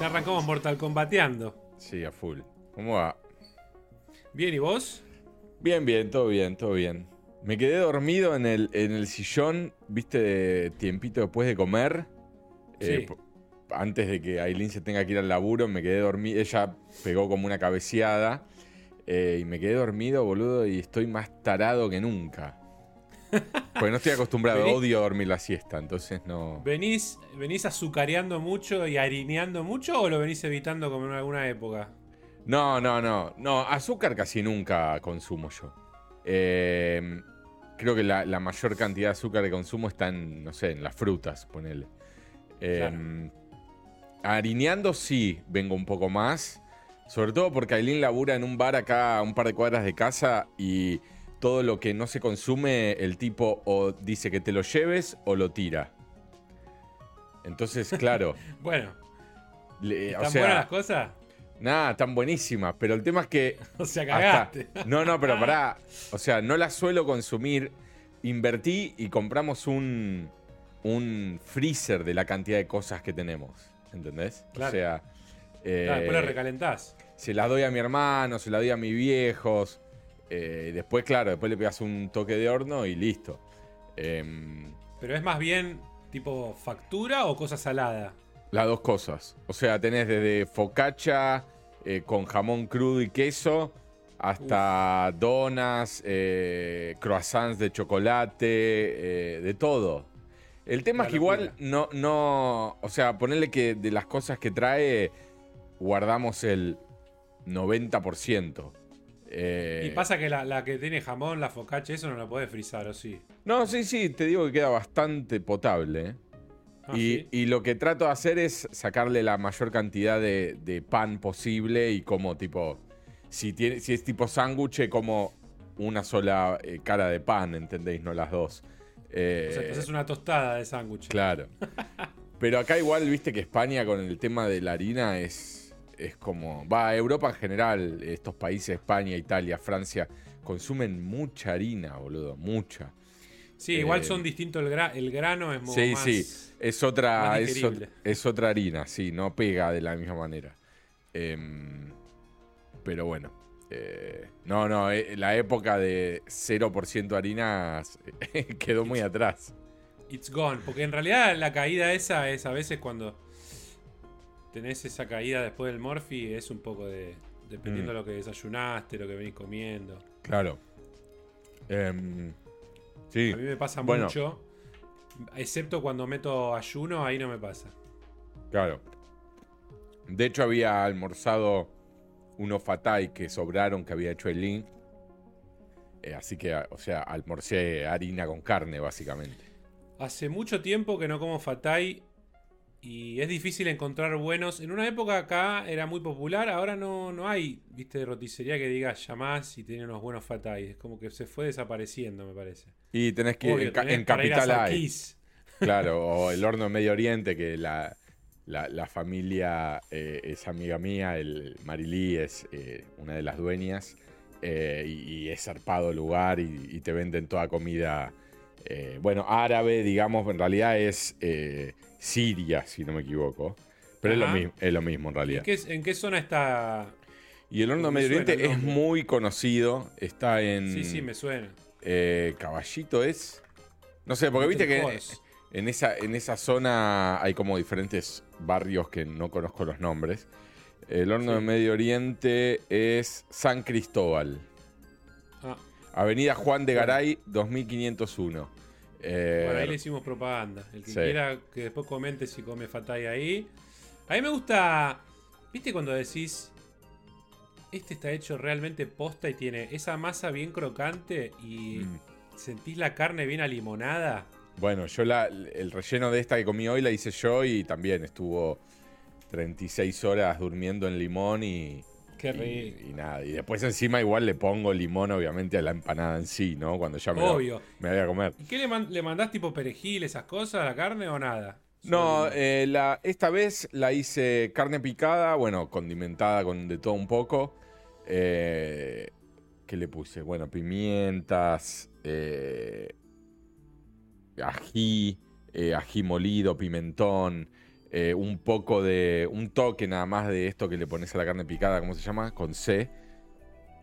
Ya arrancamos Mortal Kombateando. Sí, a full. ¿Cómo va? Bien, ¿y vos? Bien, bien, todo bien, todo bien. Me quedé dormido en el, en el sillón, viste, tiempito después de comer. Eh, Sí. antes de que Aileen se tenga que ir al laburo, me quedé dormido. Ella pegó como una cabeceada. eh, y me quedé dormido, boludo, y estoy más tarado que nunca. Porque no estoy acostumbrado, Vení. odio dormir la siesta, entonces no. ¿Venís, ¿Venís azucareando mucho y harineando mucho o lo venís evitando como en alguna época? No, no, no. No, azúcar casi nunca consumo yo. Eh, creo que la, la mayor cantidad de azúcar que consumo está en, no sé, en las frutas, ponele. Eh, Harineando sí vengo un poco más. Sobre todo porque Aileen labura en un bar acá a un par de cuadras de casa y todo lo que no se consume, el tipo o dice que te lo lleves o lo tira. Entonces, claro. Bueno, le- ¿están o sea, buenas las cosas? Nada, están buenísimas, pero el tema es que. O sea, hasta- cagaste. no, no, pero pará. O sea, no las suelo consumir. Invertí y compramos un, un freezer de la cantidad de cosas que tenemos. ¿Entendés? Claro. O sea. eh, Claro, después la recalentás. se las doy a mi hermano, se las doy a mis viejos. Eh, después, claro, después le pegas un toque de horno y listo. Em, Pero es más bien tipo factura o cosa salada. Las dos cosas. O sea, tenés desde focaccia eh, con jamón crudo y queso hasta donas, eh, croissants de chocolate, eh, de todo. El tema es que igual no, no, o sea, ponerle que de las cosas que trae guardamos el 90%. Eh, Y pasa que la, la que tiene jamón, la focaccia, eso no la podés frizar, ¿o sí? No, sí, sí, te digo que queda bastante potable. ¿eh? Ah, y, ¿sí? y lo que trato de hacer es sacarle la mayor cantidad de, de pan posible y como tipo, si, tiene, si es tipo sándwich, como una sola eh, cara de pan, ¿entendéis? No las dos. Eh, O sea, haces una tostada de sándwich. Claro. Pero acá igual, viste que España con el tema de la harina es, es como... Va, Europa en general, estos países, España, Italia, Francia, consumen mucha harina, boludo, mucha. Sí, igual Eh, son distintos el, gra- el grano, es Sí, más... sí. Es otra, es, es otra harina, sí, no pega de la misma manera. Em, pero bueno. eh, no, no, eh, la época de 0% harinas quedó muy atrás. It's gone. Porque en realidad la caída esa es a veces cuando tenés esa caída después del Morphy, es un poco de. Dependiendo Mm. de lo que desayunaste, lo que venís comiendo. Claro. Em, sí, A mí me pasa Bueno. mucho. Excepto cuando meto ayuno, ahí no me pasa. claro. De hecho, había almorzado unos fatay que sobraron que había hecho el link. así que, o sea, almorcé harina con carne, básicamente. Hace mucho tiempo que no como fatay y es difícil encontrar buenos. En una época acá era muy popular, ahora no, no hay, viste, roticería que diga llamás y tiene unos buenos fatay. Es como que se fue desapareciendo, me parece. Y tenés que Obvio, en, ca- tenés en para ir a Capital hay. Claro, o el horno Medio Oriente, que la, la- la familia eh, es amiga mía, el Marilí es eh, una de las dueñas, eh, y, y es zarpado el lugar y, y te venden toda comida, eh, bueno, árabe, digamos, en realidad es eh, Siria, si no me equivoco, pero es lo, mismo, es lo mismo en ¿En realidad. qué, en qué zona está? Y el horno Medio suena Oriente es muy conocido, está en... Sí, sí, me suena. eh, Caballito es... No sé, porque viste que... En esa, en esa zona hay como diferentes barrios que no conozco los nombres. El horno Sí. de Medio Oriente es San Cristóbal. Avenida Juan de. Garay, 2501. Eh, bueno, ahí le hicimos propaganda. El que sí. quiera que después comente si come fatay ahí. A mí me gusta. ¿Viste cuando decís? Este está hecho realmente posta y tiene esa masa bien crocante y mm. sentís la carne bien alimonada. Bueno, yo la, el relleno de esta que comí hoy la hice yo y también estuvo 36 horas durmiendo en limón y, Qué y, rico. y nada. Y después encima igual le pongo limón obviamente a la empanada en sí, ¿no? Cuando ya me, lo- Obvio. me voy a comer. ¿Y qué le, man- le mandás tipo perejil, esas cosas a la carne o nada? No, eh, la, esta vez la hice carne picada, bueno, condimentada con de todo un poco. Eh, ¿Qué le puse? Bueno, pimientas, eh, ají, ají molido, pimentón, eh, un poco de. un toque nada más de esto que le pones a la carne picada, ¿cómo se llama? Con C.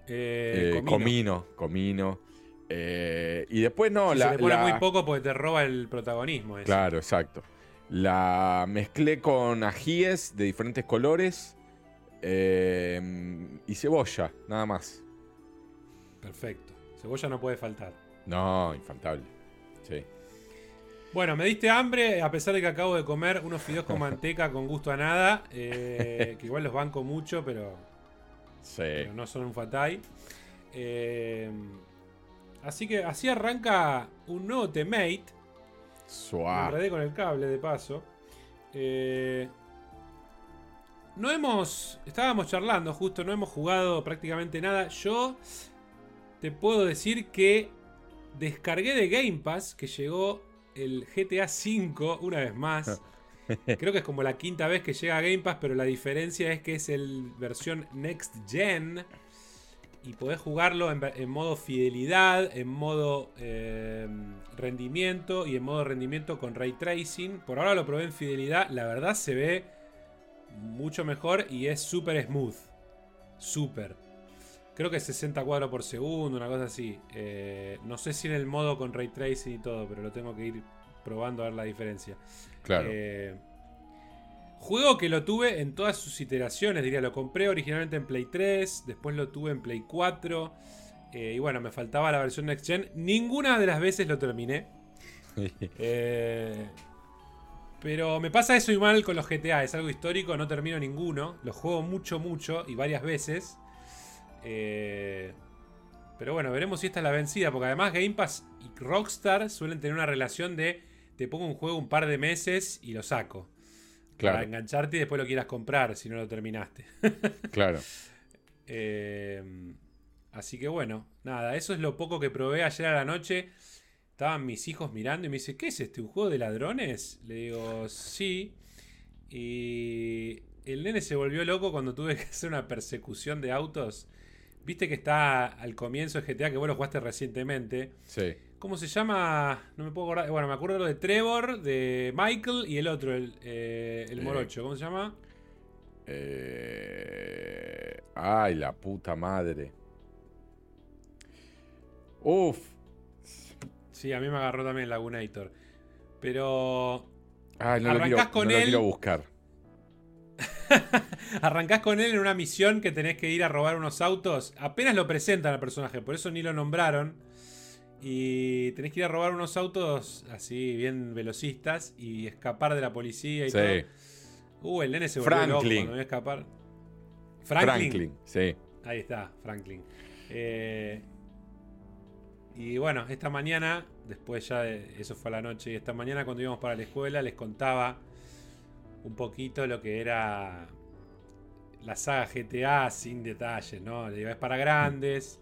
Eh, comino, comino. y después no, la. Se le pone muy poco porque te roba el protagonismo. Claro, exacto. La mezclé con ajíes de diferentes colores y cebolla, nada más. Perfecto. Cebolla no puede faltar. No, infaltable. Sí. Bueno, me diste hambre, a pesar de que acabo de comer unos fideos con manteca con gusto a nada. Eh, que igual los banco mucho, pero, sí. no son un fatay. Eh, así que así arranca un nuevo temate. Suave. Me con el cable de paso. Eh, no hemos. Estábamos charlando justo, no hemos jugado prácticamente nada. Yo te puedo decir que descargué de Game Pass, que llegó el GTA V una vez más. Creo que es como la quinta vez que llega a Game Pass, pero la diferencia es que es el versión Next Gen. Y podés jugarlo en, modo fidelidad, en modo em, rendimiento y en modo rendimiento con ray tracing. Por ahora lo probé en fidelidad. La verdad se ve mucho mejor y es súper smooth. Súper. Creo que 60 cuadros por segundo, una cosa así. Eh, no sé si en el modo con ray tracing y todo, pero lo tengo que ir probando a ver la diferencia. Claro. Eh, juego que lo tuve en todas sus iteraciones, diría. Lo compré originalmente en Play 3, después lo tuve en Play 4. Eh, y bueno, me faltaba la versión Next Gen. Ninguna de las veces lo terminé. pero me pasa eso igual con los GTA. Es algo histórico, no termino ninguno. Los juego mucho, mucho y varias veces. Eh, pero bueno, veremos si esta es la vencida. Porque además Game Pass y Rockstar suelen tener una relación de te pongo un juego un par de meses y lo saco. Para engancharte y después lo quieras comprar si no lo terminaste. claro. Eh, así que bueno, nada, eso es lo poco que probé ayer a la noche. Estaban mis hijos mirando y me dice, ¿qué es este? ¿Un juego de ladrones? Le digo, sí. Y el nene se volvió loco cuando tuve que hacer una persecución de autos Viste que está al comienzo de GTA, que vos lo jugaste recientemente. Sí. ¿Cómo se llama? No me puedo acordar. Bueno, me acuerdo lo de Trevor, de Michael y el otro, el, eh, el morocho. ¿Cómo se llama? Eh... Ay, la puta madre. Uf. Sí, a mí me agarró también el Lagunator. Pero. Ay, no, lo quiero, con no él, lo quiero buscar. Arrancás con él en una misión que tenés que ir a robar unos autos. Apenas lo presentan al personaje, por eso ni lo nombraron. Y tenés que ir a robar unos autos así, bien velocistas, y escapar de la policía y todo. Uh, el nene se volvió Franklin. loco escapar. Franklin. Franklin, sí. Ahí está, Franklin. Eh, y bueno, esta mañana, después ya de, eso fue a la noche, y esta mañana cuando íbamos para la escuela les contaba un poquito lo que era la saga GTA sin detalles, ¿no? Es para grandes.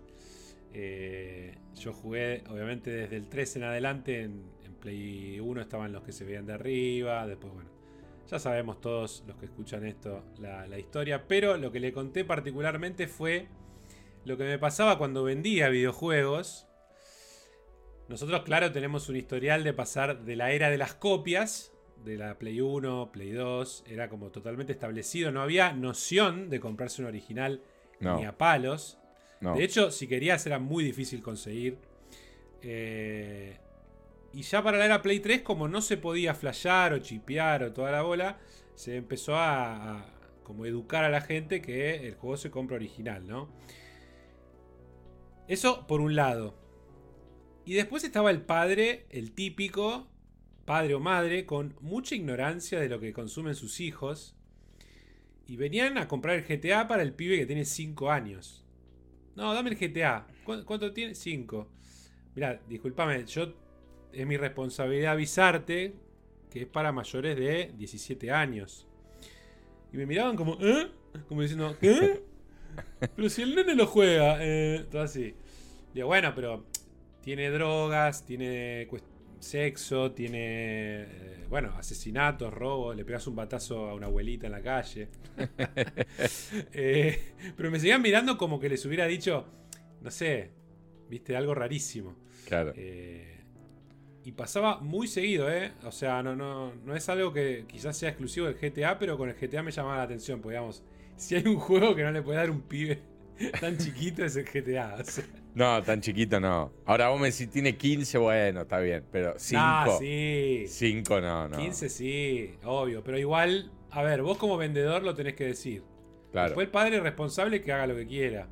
Eh, yo jugué, obviamente, desde el 3 en adelante. En, Play 1 estaban los que se veían de arriba. Después, bueno, ya sabemos todos los que escuchan esto la historia. Pero lo que le conté particularmente fue lo que me pasaba cuando vendía videojuegos. Nosotros, claro, tenemos un historial de pasar de la era de las copias de la Play 1, Play 2, era como totalmente establecido. No había noción de comprarse un original ni a palos. De hecho, si querías era muy difícil conseguir. Eh, y ya para la era Play 3, como no se podía flashear o chipear o toda la bola, se empezó a, como educar a la gente que el juego se compra original, ¿no? Eso por un lado. Y después estaba el padre, el típico, padre o madre con mucha ignorancia de lo que consumen sus hijos y venían a comprar el GTA para el pibe que tiene 5 años. No, dame el GTA. ¿Cuánto, tiene? 5. Mira, discúlpame, yo es mi responsabilidad avisarte que es para mayores de 17 años. Y me miraban como, ¿eh? Como diciendo, ¿qué? Pero si el nene lo juega, eh, todo así. Digo, bueno, pero tiene drogas, tiene sexo, tiene, eh, bueno, asesinatos, robos, le pegas un batazo a una abuelita en la calle. Eh, pero me seguían mirando como que les hubiera dicho, no sé, viste, algo rarísimo. Claro. Eh, y pasaba muy seguido, ¿eh? O sea, no, no, no es algo que quizás sea exclusivo del GTA, pero con el GTA me llamaba la atención, porque digamos, si hay un juego que no le puede dar un pibe tan chiquito es el GTA. No, tan chiquito no. Ahora vos me decís, tiene 15, bueno, está bien, pero 5. Ah, sí. 5 no, no. 15 sí, obvio, pero igual, a ver, vos como vendedor lo tenés que decir. Claro. Después el padre es responsable que haga lo que quiera.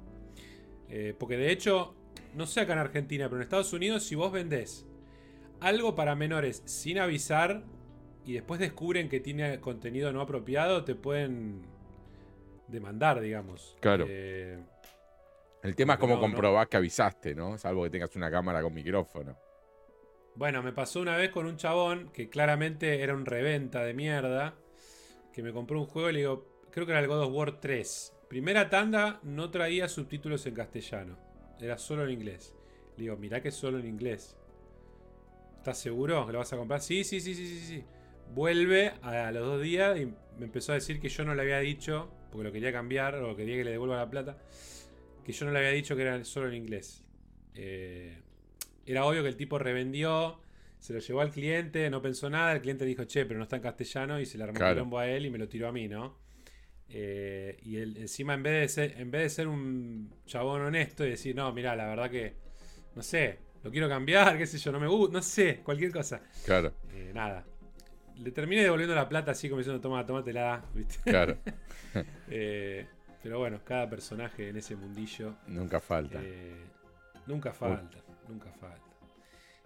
Eh, porque de hecho, no sé acá en Argentina, pero en Estados Unidos, si vos vendés algo para menores sin avisar y después descubren que tiene contenido no apropiado, te pueden demandar, digamos. Claro. Eh, el tema es cómo comprobar que avisaste, ¿no? Salvo que tengas una cámara con micrófono. Bueno, me pasó una vez con un chabón que claramente era un reventa de mierda. Que me compró un juego y le digo, creo que era el God of War 3. Primera tanda no traía subtítulos en castellano. Era solo en inglés. Le digo, mirá que es solo en inglés. ¿Estás seguro que lo vas a comprar? Sí, sí, sí, sí, sí, sí. Vuelve a los dos días y me empezó a decir que yo no le había dicho, porque lo quería cambiar o quería que le devuelva la plata, que yo no le había dicho que era solo en inglés. Eh, era obvio que el tipo revendió, se lo llevó al cliente, no pensó nada, el cliente dijo, che, pero no está en castellano y se le armó el bombo a él y me lo tiró a mí, ¿no? Eh, y él, encima en vez, de ser, en vez de ser un chabón honesto y decir, no, mira, la verdad que, no sé, lo quiero cambiar, qué sé yo, no me gusta, no sé, cualquier cosa. Claro. Eh, nada. Le terminé devolviendo la plata así como diciendo, toma, tómatela, ¿viste? Claro. Eh, pero bueno, cada personaje en ese mundillo. Nunca falta. Eh, nunca falta, nunca falta.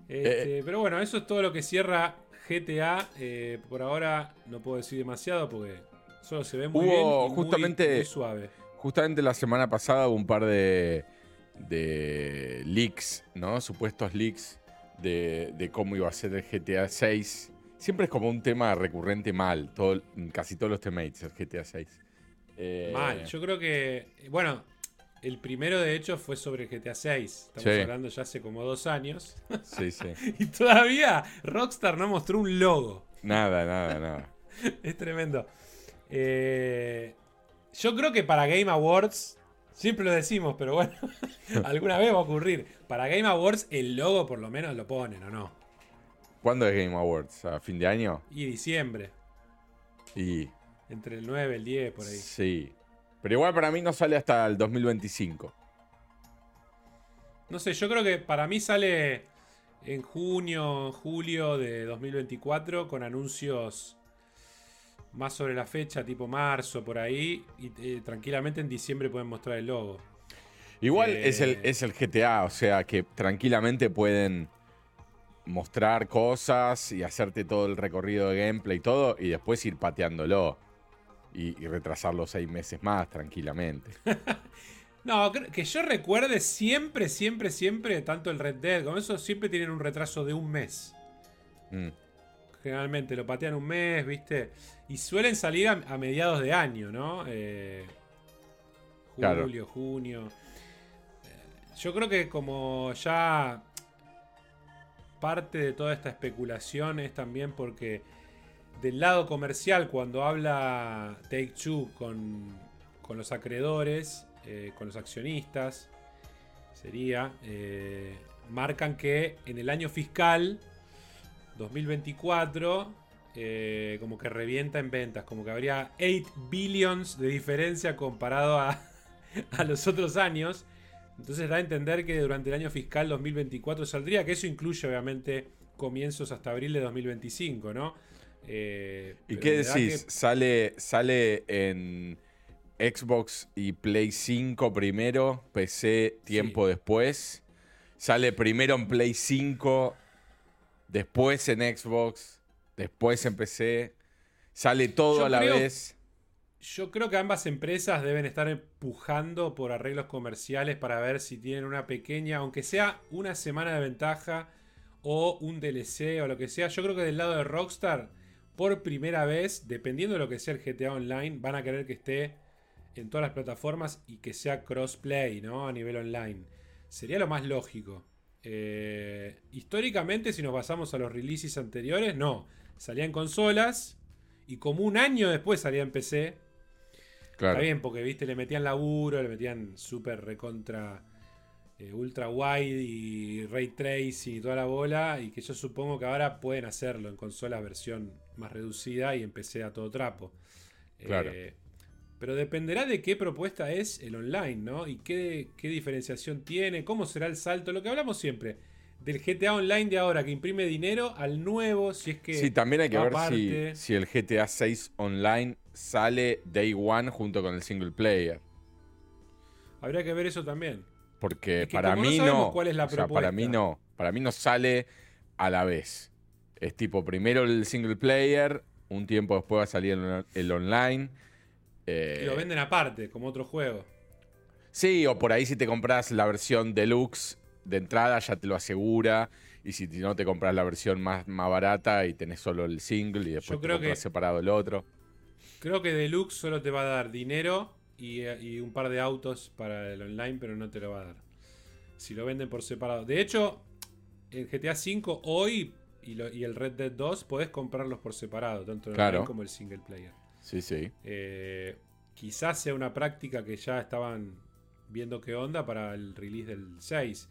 Este, pero bueno, eso es todo lo que cierra GTA. por ahora no puedo decir demasiado porque solo se ve muy bien y justamente, muy suave. Justamente la semana pasada hubo un par de de leaks, ¿no? Supuestos leaks de, cómo iba a ser el GTA 6. Siempre es como un tema recurrente mal, todo, casi todos los teammates, el GTA 6. Eh, mal, yo creo que, bueno, el primero de hecho fue sobre el GTA 6. Estamos hablando ya hace como dos años. Sí, sí. y todavía Rockstar no mostró un logo. Nada, nada, nada. es tremendo. Eh, yo creo que para Game Awards Siempre lo decimos, pero bueno, alguna vez va a ocurrir. Para Game Awards el logo por lo menos lo ponen, ¿o no? ¿Cuándo es Game Awards? ¿A fin de año? Y diciembre. Y... Entre el 9 y el 10, por ahí. Sí. Pero igual para mí no sale hasta el 2025. No sé, yo creo que para mí sale en junio, julio de 2024 con anuncios más sobre la fecha, tipo marzo, por ahí, y eh, tranquilamente en diciembre pueden mostrar el logo. Igual es, el, eh, es el GTA, o sea que tranquilamente pueden mostrar cosas y hacerte todo el recorrido de gameplay y todo, y después ir pateándolo y, retrasarlo seis meses más tranquilamente. no, que yo recuerde siempre, siempre, siempre, tanto el Red Dead como eso, siempre tienen un retraso de un mes. Mm. Generalmente lo patean un mes, ¿viste? Y suelen salir a, mediados de año, ¿no? Eh, julio, junio. Eh, yo creo que como ya parte de toda esta especulación es también porque del lado comercial, cuando habla Take Two con, los acreedores, eh, con los accionistas, sería, marcan que en el año fiscal 2024 eh, como que revienta en ventas, como que habría 8 billions de diferencia comparado a, a los otros años. Entonces da a entender que durante el año fiscal 2024 saldría, que eso incluye obviamente comienzos hasta abril de 2025, ¿no? Eh, ¿Y qué decís? ¿Sale, ¿Sale en Xbox y Play 5 primero, PC tiempo después? ¿Sale primero en Play 5 después en Xbox, después en PC, sale todo a la vez. Yo creo que ambas empresas deben estar empujando por arreglos comerciales para ver si tienen una pequeña, aunque sea una semana de ventaja o un DLC o lo que sea. Yo creo que del lado de Rockstar, por primera vez, dependiendo de lo que sea el GTA Online, van a querer que esté en todas las plataformas y que sea crossplay, ¿no? A nivel online. Sería lo más lógico. Eh, históricamente, si nos basamos a los releases anteriores, no. Salía en consolas y como un año después salía en PC. Está bien, porque viste, le metían laburo, le metían súper recontra eh, ultra wide y ray trace y toda la bola. Y que yo supongo que ahora pueden hacerlo en consolas versión más reducida y en PC a todo trapo. Claro. Eh, pero dependerá de qué propuesta es el online, ¿no? Y qué, qué diferenciación tiene, cómo será el salto, lo que hablamos siempre del GTA Online de ahora que imprime dinero al nuevo, si es que. Sí, también hay que ver si, si el GTA 6 Online sale Day One junto con el single player. Habría que ver eso también. Porque Es que para no mí no. cuál es la o sea, para mí no. Para mí no sale a la vez. Es tipo, primero el single player, un tiempo después va a salir el, el online. eh, Y lo venden aparte, como otro juego. Sí, o por ahí si te compras la versión deluxe de entrada ya te lo asegura. Y si no te compras la versión más, más barata y tenés solo el single y después Yo te creo compras que- separado el otro. Creo que Deluxe solo te va a dar dinero y, y un par de autos para el online, pero no te lo va a dar. Si lo venden por separado. De hecho, en GTA V hoy y, lo- y el Red Dead 2 podés comprarlos por separado, tanto el Claro. online como el single player. Sí, sí. Eh, quizás sea una práctica que ya estaban viendo qué onda para el release del 6.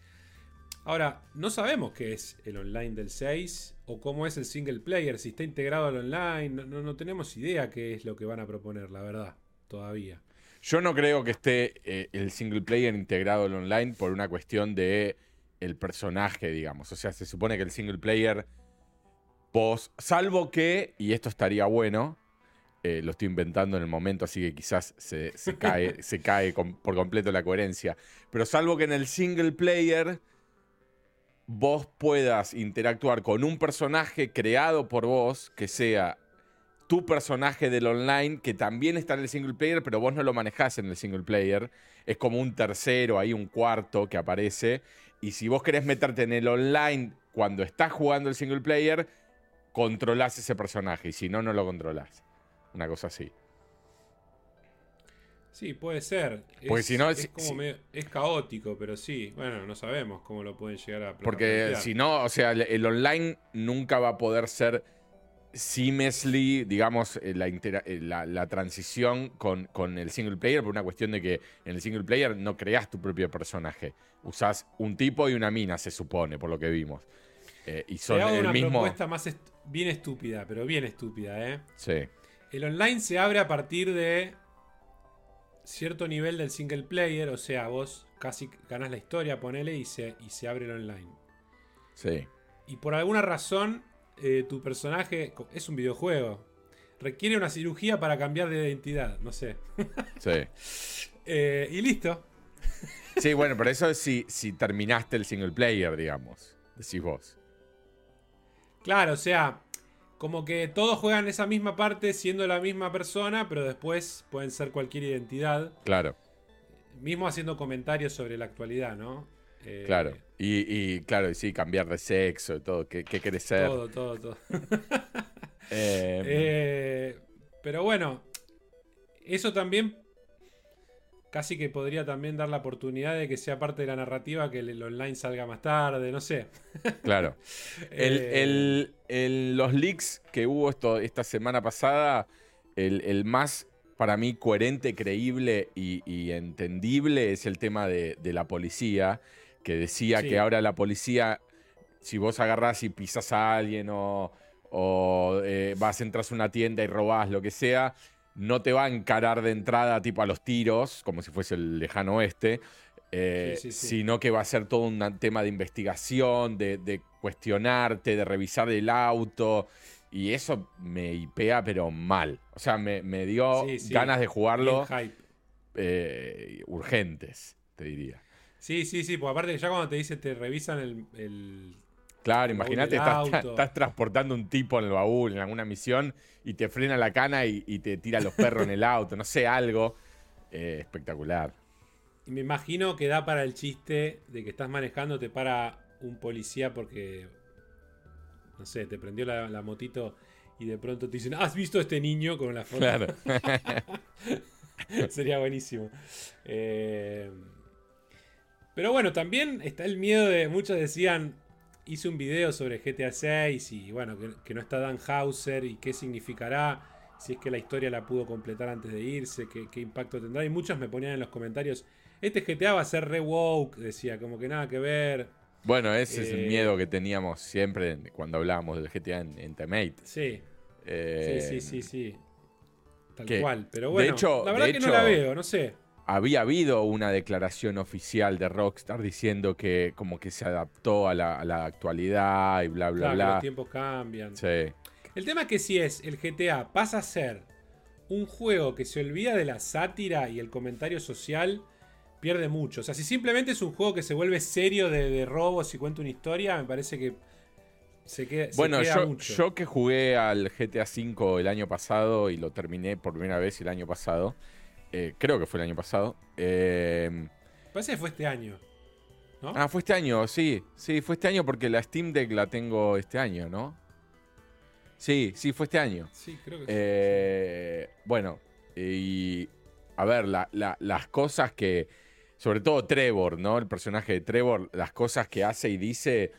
Ahora, no sabemos qué es el online del 6 o cómo es el single player, si está integrado al online, no, no- no tenemos idea qué es lo que van a proponer, la verdad, todavía. Yo no creo que esté eh, el single player integrado al online por una cuestión de el personaje, digamos. O sea, se supone que el single player, vos, salvo que, y esto estaría bueno, eh, lo estoy inventando en el momento, así que quizás se, se cae, se cae por completo la coherencia. Pero salvo que en el single player vos puedas interactuar con un personaje creado por vos, que sea tu personaje del online, que también está en el single player, pero vos no lo manejás en el single player. Es como un tercero, ahí un cuarto que aparece. Y si vos querés meterte en el online cuando estás jugando el single player, controlás ese personaje. Y si no, no lo controlás. Una cosa así. Sí, puede ser. Porque es, si no, es, si- como si- medio- es caótico, pero sí. Bueno, no sabemos cómo lo pueden llegar a Porque si no, o sea, el, el online nunca va a poder ser seamlessly, digamos, eh, la, intera- eh, la, la transición con, con el single player, por una cuestión de que en el single player no creás tu propio personaje. Usás un tipo y una mina, se supone, por lo que vimos. Eh, y Te son hago el una mismo. propuesta más est- bien estúpida, pero bien estúpida, ¿eh? Sí, El online se abre a partir de cierto nivel del single player, o sea, vos casi ganás la historia, ponele, y se, y se abre el online. sí. Y por alguna razón, eh, tu personaje es un videojuego. Requiere una cirugía para cambiar de identidad, no sé. Sí. Eh, y listo. Sí, bueno, pero eso es si, si terminaste el single player, digamos. Decís vos. Claro, o sea, como que todos juegan esa misma parte siendo la misma persona, pero después pueden ser cualquier identidad. Claro, Mismo haciendo comentarios sobre la actualidad, ¿no? Eh, claro. Y, y, claro, y sí, cambiar de sexo y todo. ¿Qué, qué querés ser? Todo, todo, todo. Eh, Eh, pero bueno, eso también casi que podría también dar la oportunidad de que sea parte de la narrativa que el, online salga más tarde, no sé. Claro. El- Eh, el- el- los leaks que hubo esto, esta semana pasada, el, el más para mí coherente, creíble y, y entendible es el tema de, de la policía, que decía Sí. que ahora la policía, si vos agarrás y pisas a alguien o, o, eh, vas, entras a una tienda y robás lo que sea, no te va a encarar de entrada tipo a los tiros, como si fuese el lejano oeste, eh, Sí, sí, sí. sino que va a ser todo un tema de investigación, de, de cuestionarte, de revisar el auto. Y eso me hipea, pero mal. O sea, me, me dio ganas de jugarlo eh, urgentes, te diría. Sí, sí, sí, pues aparte ya cuando te dice te revisan el, el- Claro, imagínate, estás, transportando un tipo en el baúl en alguna misión y te frena la cana y, y te tira los perros en el auto, no sé, algo eh, espectacular. Y me imagino que da para el chiste de que estás manejando, te para un policía porque, no sé, te prendió la, la motito y de pronto te dicen, ¿has visto a este niño con la foto? Claro. Sería buenísimo. Eh, pero bueno, también está el miedo de, muchos decían, hice un video sobre GTA 6 y bueno, que, que no está Dan Hauser y qué significará, si es que la historia la pudo completar antes de irse, qué, qué impacto tendrá. Y muchos me ponían en los comentarios, este GTA va a ser re woke, decía, como que nada que ver. Bueno, ese es el Eh, miedo que teníamos siempre cuando hablábamos del GTA en, en. Sí, Eh, sí, sí, sí, sí. Tal que, cual. Pero de bueno, hecho- la verdad de que no la hecho- veo, no sé. Había habido una declaración oficial de Rockstar diciendo que como que se adaptó a la, a la actualidad y bla, bla, Claro, bla. los tiempos cambian. Sí, El tema es que si es el GTA pasa a ser un juego que se olvida de la sátira y el comentario social, pierde mucho. O sea, si simplemente es un juego que se vuelve serio de, de robos y cuenta una historia, me parece que se queda, se Bueno, queda yo, mucho. yo que jugué al GTA V el año pasado y lo terminé por primera vez el año pasado, eh, creo que fue el año pasado. eh, Parece que fue este año. ¿No? ah, fue este año, sí, sí, fue este año porque la Steam Deck la tengo este año, ¿no? Sí, sí, fue este año. sí, creo que sí. Eh, bueno, y a ver, la- la- las cosas que, sobre todo Trevor, ¿no? El personaje de Trevor, las cosas que hace y dice,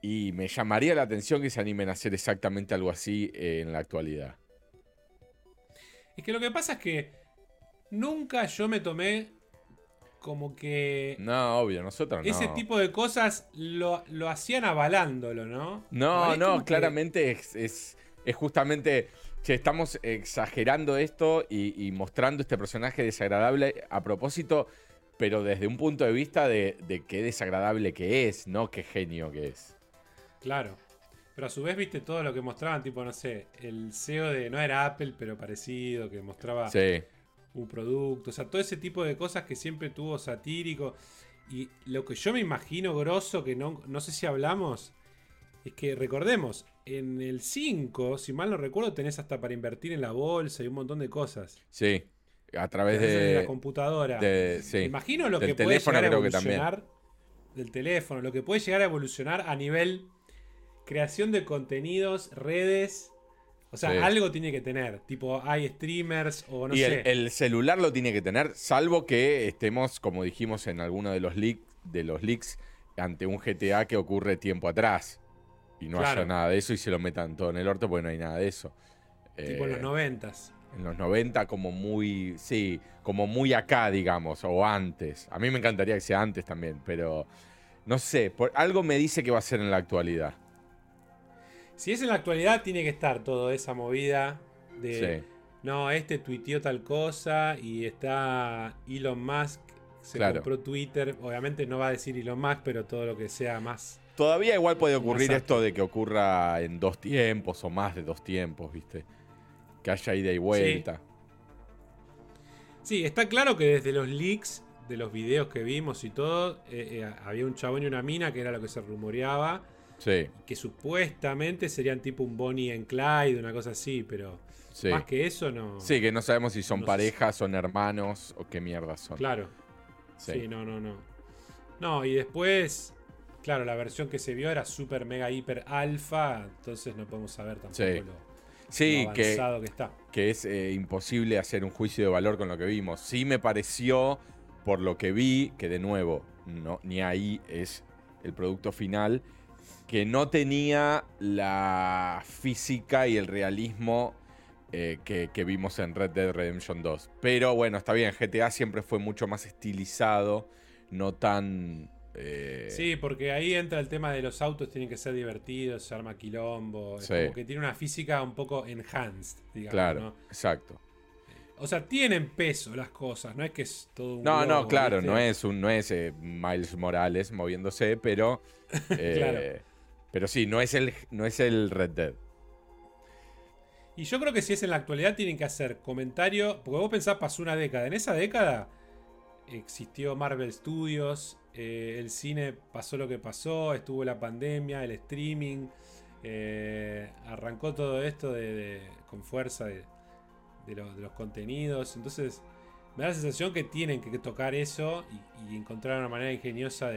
y me llamaría la atención que se animen a hacer exactamente algo así en la actualidad. Es que lo que pasa es que nunca yo me tomé como que No, obvio, nosotros no. ese tipo de cosas lo, lo hacían avalándolo, ¿no? No, no, que- claramente es, es, es justamente, che, estamos exagerando esto y, y mostrando este personaje desagradable a propósito, pero desde un punto de vista de, de qué desagradable que es, no qué genio que es. Claro. Pero a su vez, viste todo lo que mostraban, tipo, no sé, el CEO de. No era Apple, pero parecido, que mostraba Sí, un producto. O sea, todo ese tipo de cosas que siempre tuvo satírico. Y lo que yo me imagino grosso, que no, no sé si hablamos, es que recordemos, en el 5, si mal no recuerdo, tenés hasta para invertir en la bolsa y un montón de cosas. sí, a través haces desde la de... computadora. de- sí. imagino lo Del que puede llegar a evolucionar del teléfono, lo que puede llegar a evolucionar a nivel creación de contenidos, redes. O sea, Sí. algo tiene que tener. Tipo, hay streamers o no y sé. el, el celular lo tiene que tener, salvo que estemos, como dijimos en alguno de los, leak, de los leaks, ante un GTA que ocurre tiempo atrás. Y no Claro. haya nada de eso y se lo metan todo en el orto porque no hay nada de eso. tipo en los Eh, noventas. en los 90 como muy, sí, como muy acá, digamos, o antes. A mí me encantaría que sea antes también, pero no sé, por, algo me dice que va a ser en la actualidad. Si es en la actualidad, tiene que estar toda esa movida de. Sí. No, este tuiteó tal cosa y está Elon Musk. Se Claro. compró Twitter. Obviamente no va a decir Elon Musk, pero todo lo que sea más. Todavía igual puede ocurrir esto de que ocurra en dos tiempos o más de dos tiempos, ¿viste? Que haya ida y vuelta. Sí, está claro que desde los leaks de los videos que vimos y todo, eh, eh, había un chabón y una mina que era lo que se rumoreaba, Sí, que supuestamente serían tipo un Bonnie and Clyde, una cosa así, pero sí. más que eso no. Sí, que no sabemos si son No parejas, son hermanos o qué mierda son. Claro. Sí. Sí. no, no, no. No, y después, claro, la versión que se vio era super mega hiper alfa, entonces no podemos saber tampoco Sí. lo, Sí, lo que, avanzado que, está. que es eh, imposible hacer un juicio de valor con lo que vimos. Sí me pareció, por lo que vi, que de nuevo, no, ni ahí es el producto final, que no tenía la física y el realismo eh, que, que vimos en Red Dead Redemption 2. Pero bueno, está bien, GTA siempre fue mucho más estilizado, no tan... eh, Sí, porque ahí entra el tema de los autos, tienen que ser divertidos, se arma quilombo. Es Sí. como que tiene una física un poco enhanced, digamos. Claro, ¿no? exacto. O sea, tienen peso las cosas, no es que es todo un. No, no, claro, ¿viste? no es un, no es eh, Miles Morales moviéndose, pero. eh, Claro. Pero sí, no es el, no es el Red Dead. Y yo creo que si es en la actualidad, tienen que hacer comentario. Porque vos pensás, pasó una década. En esa década existió Marvel Studios, eh, el cine pasó lo que pasó, estuvo la pandemia, el streaming. eh, arrancó todo esto de, de- con fuerza de, de lo- de los contenidos. Entonces, me da la sensación que tienen que tocar eso y, y encontrar una manera ingeniosa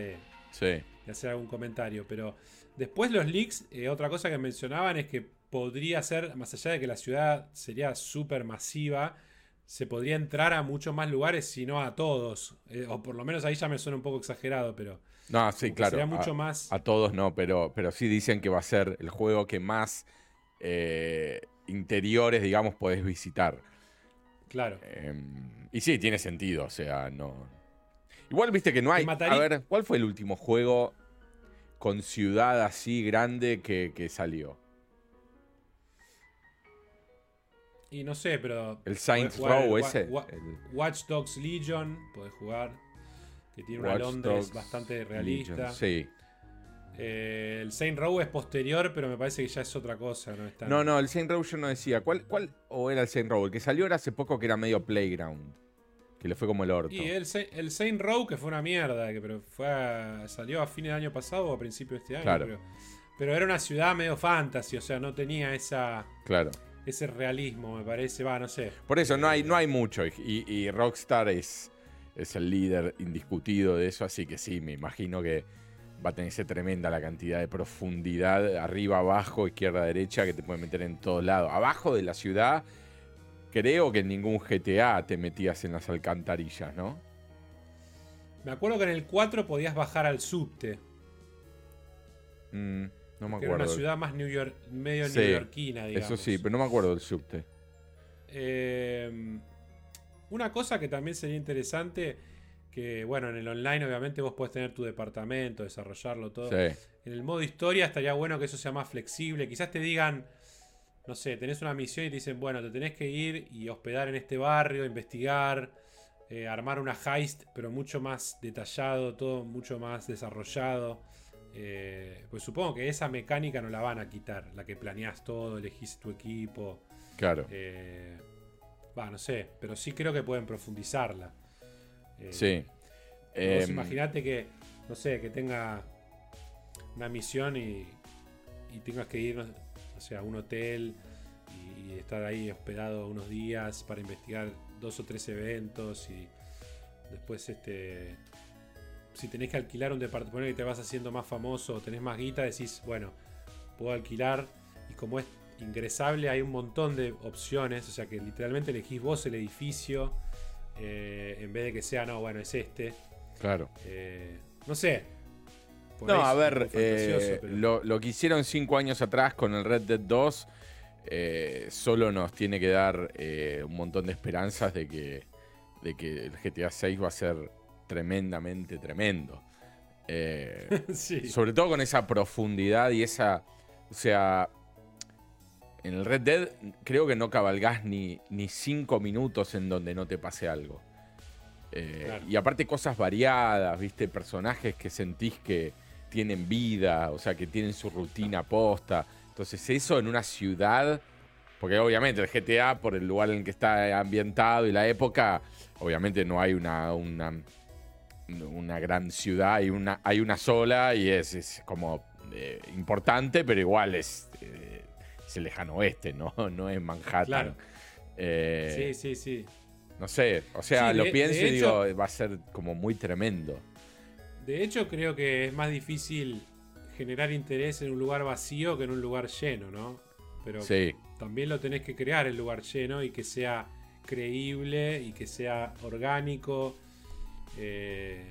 Sí. de hacer algún comentario. Pero después los leaks, eh, otra cosa que mencionaban es que podría ser, más allá de que la ciudad sería súper masiva, se podría entrar a muchos más lugares, si no a todos. Eh, o por lo menos ahí ya me suena un poco exagerado, pero No, sí, claro. sería a- mucho más... A todos no, pero, pero sí dicen que va a ser el juego que más eh, interiores, digamos, podés visitar. Claro. Em, y sí, tiene sentido, o sea, no, Igual viste que no hay. A ver, ¿cuál fue el último juego con ciudad así grande que, que salió? Y no sé, pero. El Saints Row el ese. Wa- Wa- el Watch Dogs Legion, podés jugar. Que tiene una Londres Dogs bastante realista. Legion, Sí. Eh, el Saint Row es posterior, pero me parece que ya es otra cosa, ¿no? es tan- No, no, el Saint Row yo no decía. ¿Cuál, cuál o era el Saint Row? El que salió era hace poco que era medio Playground. Que le fue como el orto. Y el, el Saint Row, que fue una mierda, que pero fue a- salió a fines del año pasado o a principios de este año. Claro. Pero, pero era una ciudad medio fantasy, o sea, no tenía esa, Claro. ese realismo, me parece. Va, no sé. Por eso no hay, no hay mucho. Y, y Rockstar es, es el líder indiscutido de eso. Así que sí, me imagino que va a tenerse tremenda la cantidad de profundidad arriba, abajo, izquierda, derecha que te puede meter en todos lados. Abajo de la ciudad, creo que en ningún GTA te metías en las alcantarillas, ¿no? Me acuerdo que en el 4 podías bajar al subte. Mm, no me Que era una acuerdo. ciudad más New York, medio Sí, neoyorquina, digamos. Eso sí, pero no me acuerdo del subte. Eh, una cosa que también sería interesante, que bueno, en el online obviamente vos podés tener tu departamento, desarrollarlo todo. Sí, En el modo historia estaría bueno que eso sea más flexible. Quizás te digan, no sé, tenés una misión y te dicen, bueno, te tenés que ir y hospedar en este barrio, investigar, eh, armar una heist, pero mucho más detallado, todo mucho más desarrollado. Eh, pues supongo que esa mecánica no la van a quitar, la que planeás todo, elegís tu equipo. claro. Eh, Va, no sé, pero sí creo que pueden profundizarla. Eh, sí. Vos Em, imaginate que, no sé, que tenga una misión y, y tengas que ir, no no sé, a un hotel y, y estar ahí hospedado unos días para investigar dos o tres eventos y después este si tenés que alquilar un departamento que te vas haciendo más famoso o tenés más guita, decís, bueno, puedo alquilar y como es ingresable hay un montón de opciones, o sea que literalmente elegís vos el edificio eh, en vez de que sea, no, bueno, es este. claro. Eh, no sé. Por No, a ver, eh, pero- lo, lo que hicieron cinco años atrás con el Red Dead 2 eh, solo nos tiene que dar eh, un montón de esperanzas de que, de que el GTA 6 va a ser tremendamente tremendo. Sí. sobre todo con esa profundidad y esa. O sea. En el Red Dead creo que no cabalgás ni, ni cinco minutos en donde no te pase algo. Eh, Claro. Y aparte cosas variadas, ¿viste? Personajes que sentís que tienen vida, o sea, que tienen su rutina posta. Entonces eso en una ciudad, porque obviamente el GTA, por el lugar en el que está ambientado y la época, obviamente no hay una, una, una gran ciudad, hay una, hay una sola y es, es como eh, importante, pero igual es, eh, es el lejano oeste, ¿no? No es Manhattan. Claro. Eh, Sí, sí, sí. No sé, o sea, Sí, lo de- pienso de y digo, va a ser como muy tremendo. De hecho, creo que es más difícil generar interés en un lugar vacío que en un lugar lleno, ¿no? Pero Sí, también lo tenés que crear el lugar lleno y que sea creíble y que sea orgánico. eh,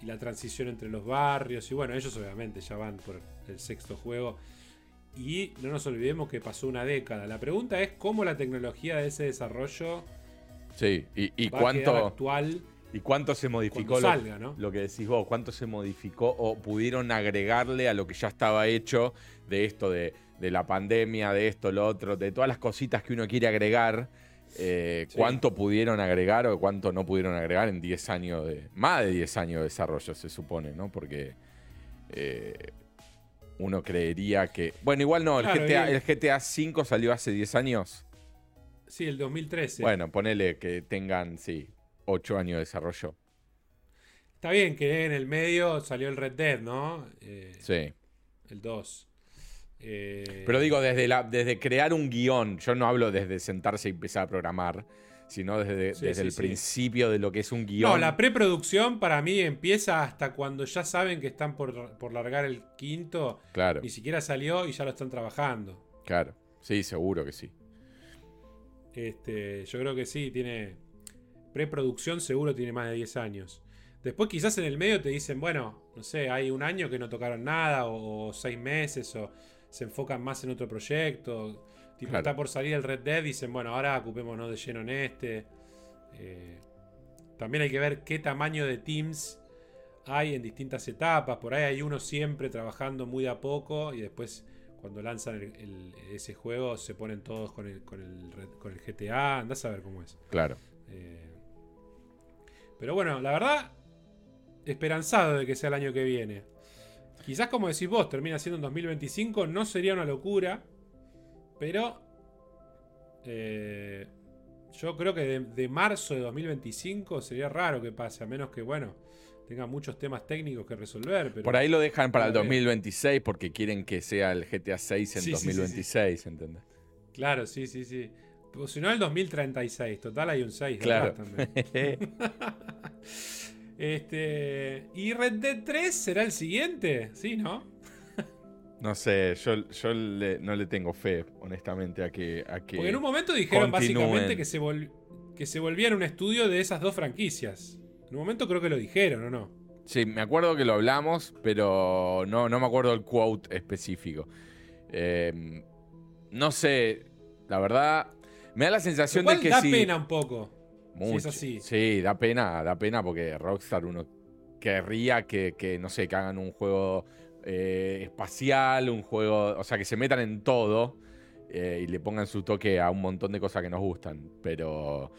y la transición entre los barrios. Y bueno, ellos obviamente ya van por el sexto juego. Y no nos olvidemos que pasó una década. La pregunta es cómo la tecnología de ese desarrollo sí. ¿Y, y va a quedar cuánto, actual ¿Y cuánto se modificó lo, salga, ¿no? lo que decís vos? ¿Cuánto se modificó o pudieron agregarle a lo que ya estaba hecho de esto de, de la pandemia, de esto, lo otro, de todas las cositas que uno quiere agregar? eh, Sí. ¿Cuánto pudieron agregar o cuánto no pudieron agregar en 10 años de. Más de 10 años de desarrollo, se supone, ¿no? Porque. eh, uno creería que. Bueno, igual no, el, GTA, el- el GTA 5 salió hace 10 años. Sí, el 2013. Bueno, ponele que tengan, sí, 8 años de desarrollo. Está bien que en el medio salió el Red Dead, ¿no? Eh, Sí. El 2. Eh, Pero digo, desde, la, desde crear un guion, yo no hablo desde sentarse y empezar a programar, sino desde, Sí, desde sí, el sí. principio de lo que es un guion. No, la preproducción para mí empieza hasta cuando ya saben que están por, por largar el quinto. Claro, Ni siquiera salió y ya lo están trabajando. claro. Sí, seguro que sí. Este, yo creo que sí, tiene. Preproducción seguro tiene más de 10 años. Después quizás en el medio te dicen, bueno, no sé, hay un año que no tocaron nada, o, o seis meses, o se enfocan más en otro proyecto. Tipo, Claro. está por salir el Red Dead, dicen, bueno, ahora ocupémonos de lleno en este. Eh, también hay que ver qué tamaño de teams hay en distintas etapas. Por ahí hay uno siempre trabajando muy a poco y después cuando lanzan ese juego se ponen todos con el, con el, GTA. Andás a ver cómo es. Claro. Eh, pero bueno, la verdad, esperanzado de que sea el año que viene. Quizás como decís vos, termina siendo en 2025, no sería una locura. Pero eh, yo creo que de, marzo de 2025 sería raro que pase, a menos que, bueno, tenga muchos temas técnicos que resolver. Por ahí lo dejan para el 2026 porque quieren que sea el GTA 6 en 2026, ¿entendés? Claro, sí, sí, sí. O si no, el 2036. Total, hay un 6 claro. también. este, ¿Y Red Dead 3 será el siguiente? Sí, ¿no? No sé, yo, yo no le tengo fe, honestamente, a que. A que Porque en un momento dijeron básicamente que se, que se volvían un estudio de esas dos franquicias. En un momento creo que lo dijeron, ¿o no? Sí, me acuerdo que lo hablamos, pero no, no me acuerdo el quote específico. Em, no sé, la verdad, me da la sensación de que da pena un poco. Si es así. Sí, da pena, da pena porque Rockstar uno querría que, que no sé, que hagan un juego eh, espacial, un juego, o sea, que se metan en todo eh, y le pongan su toque a un montón de cosas que nos gustan, pero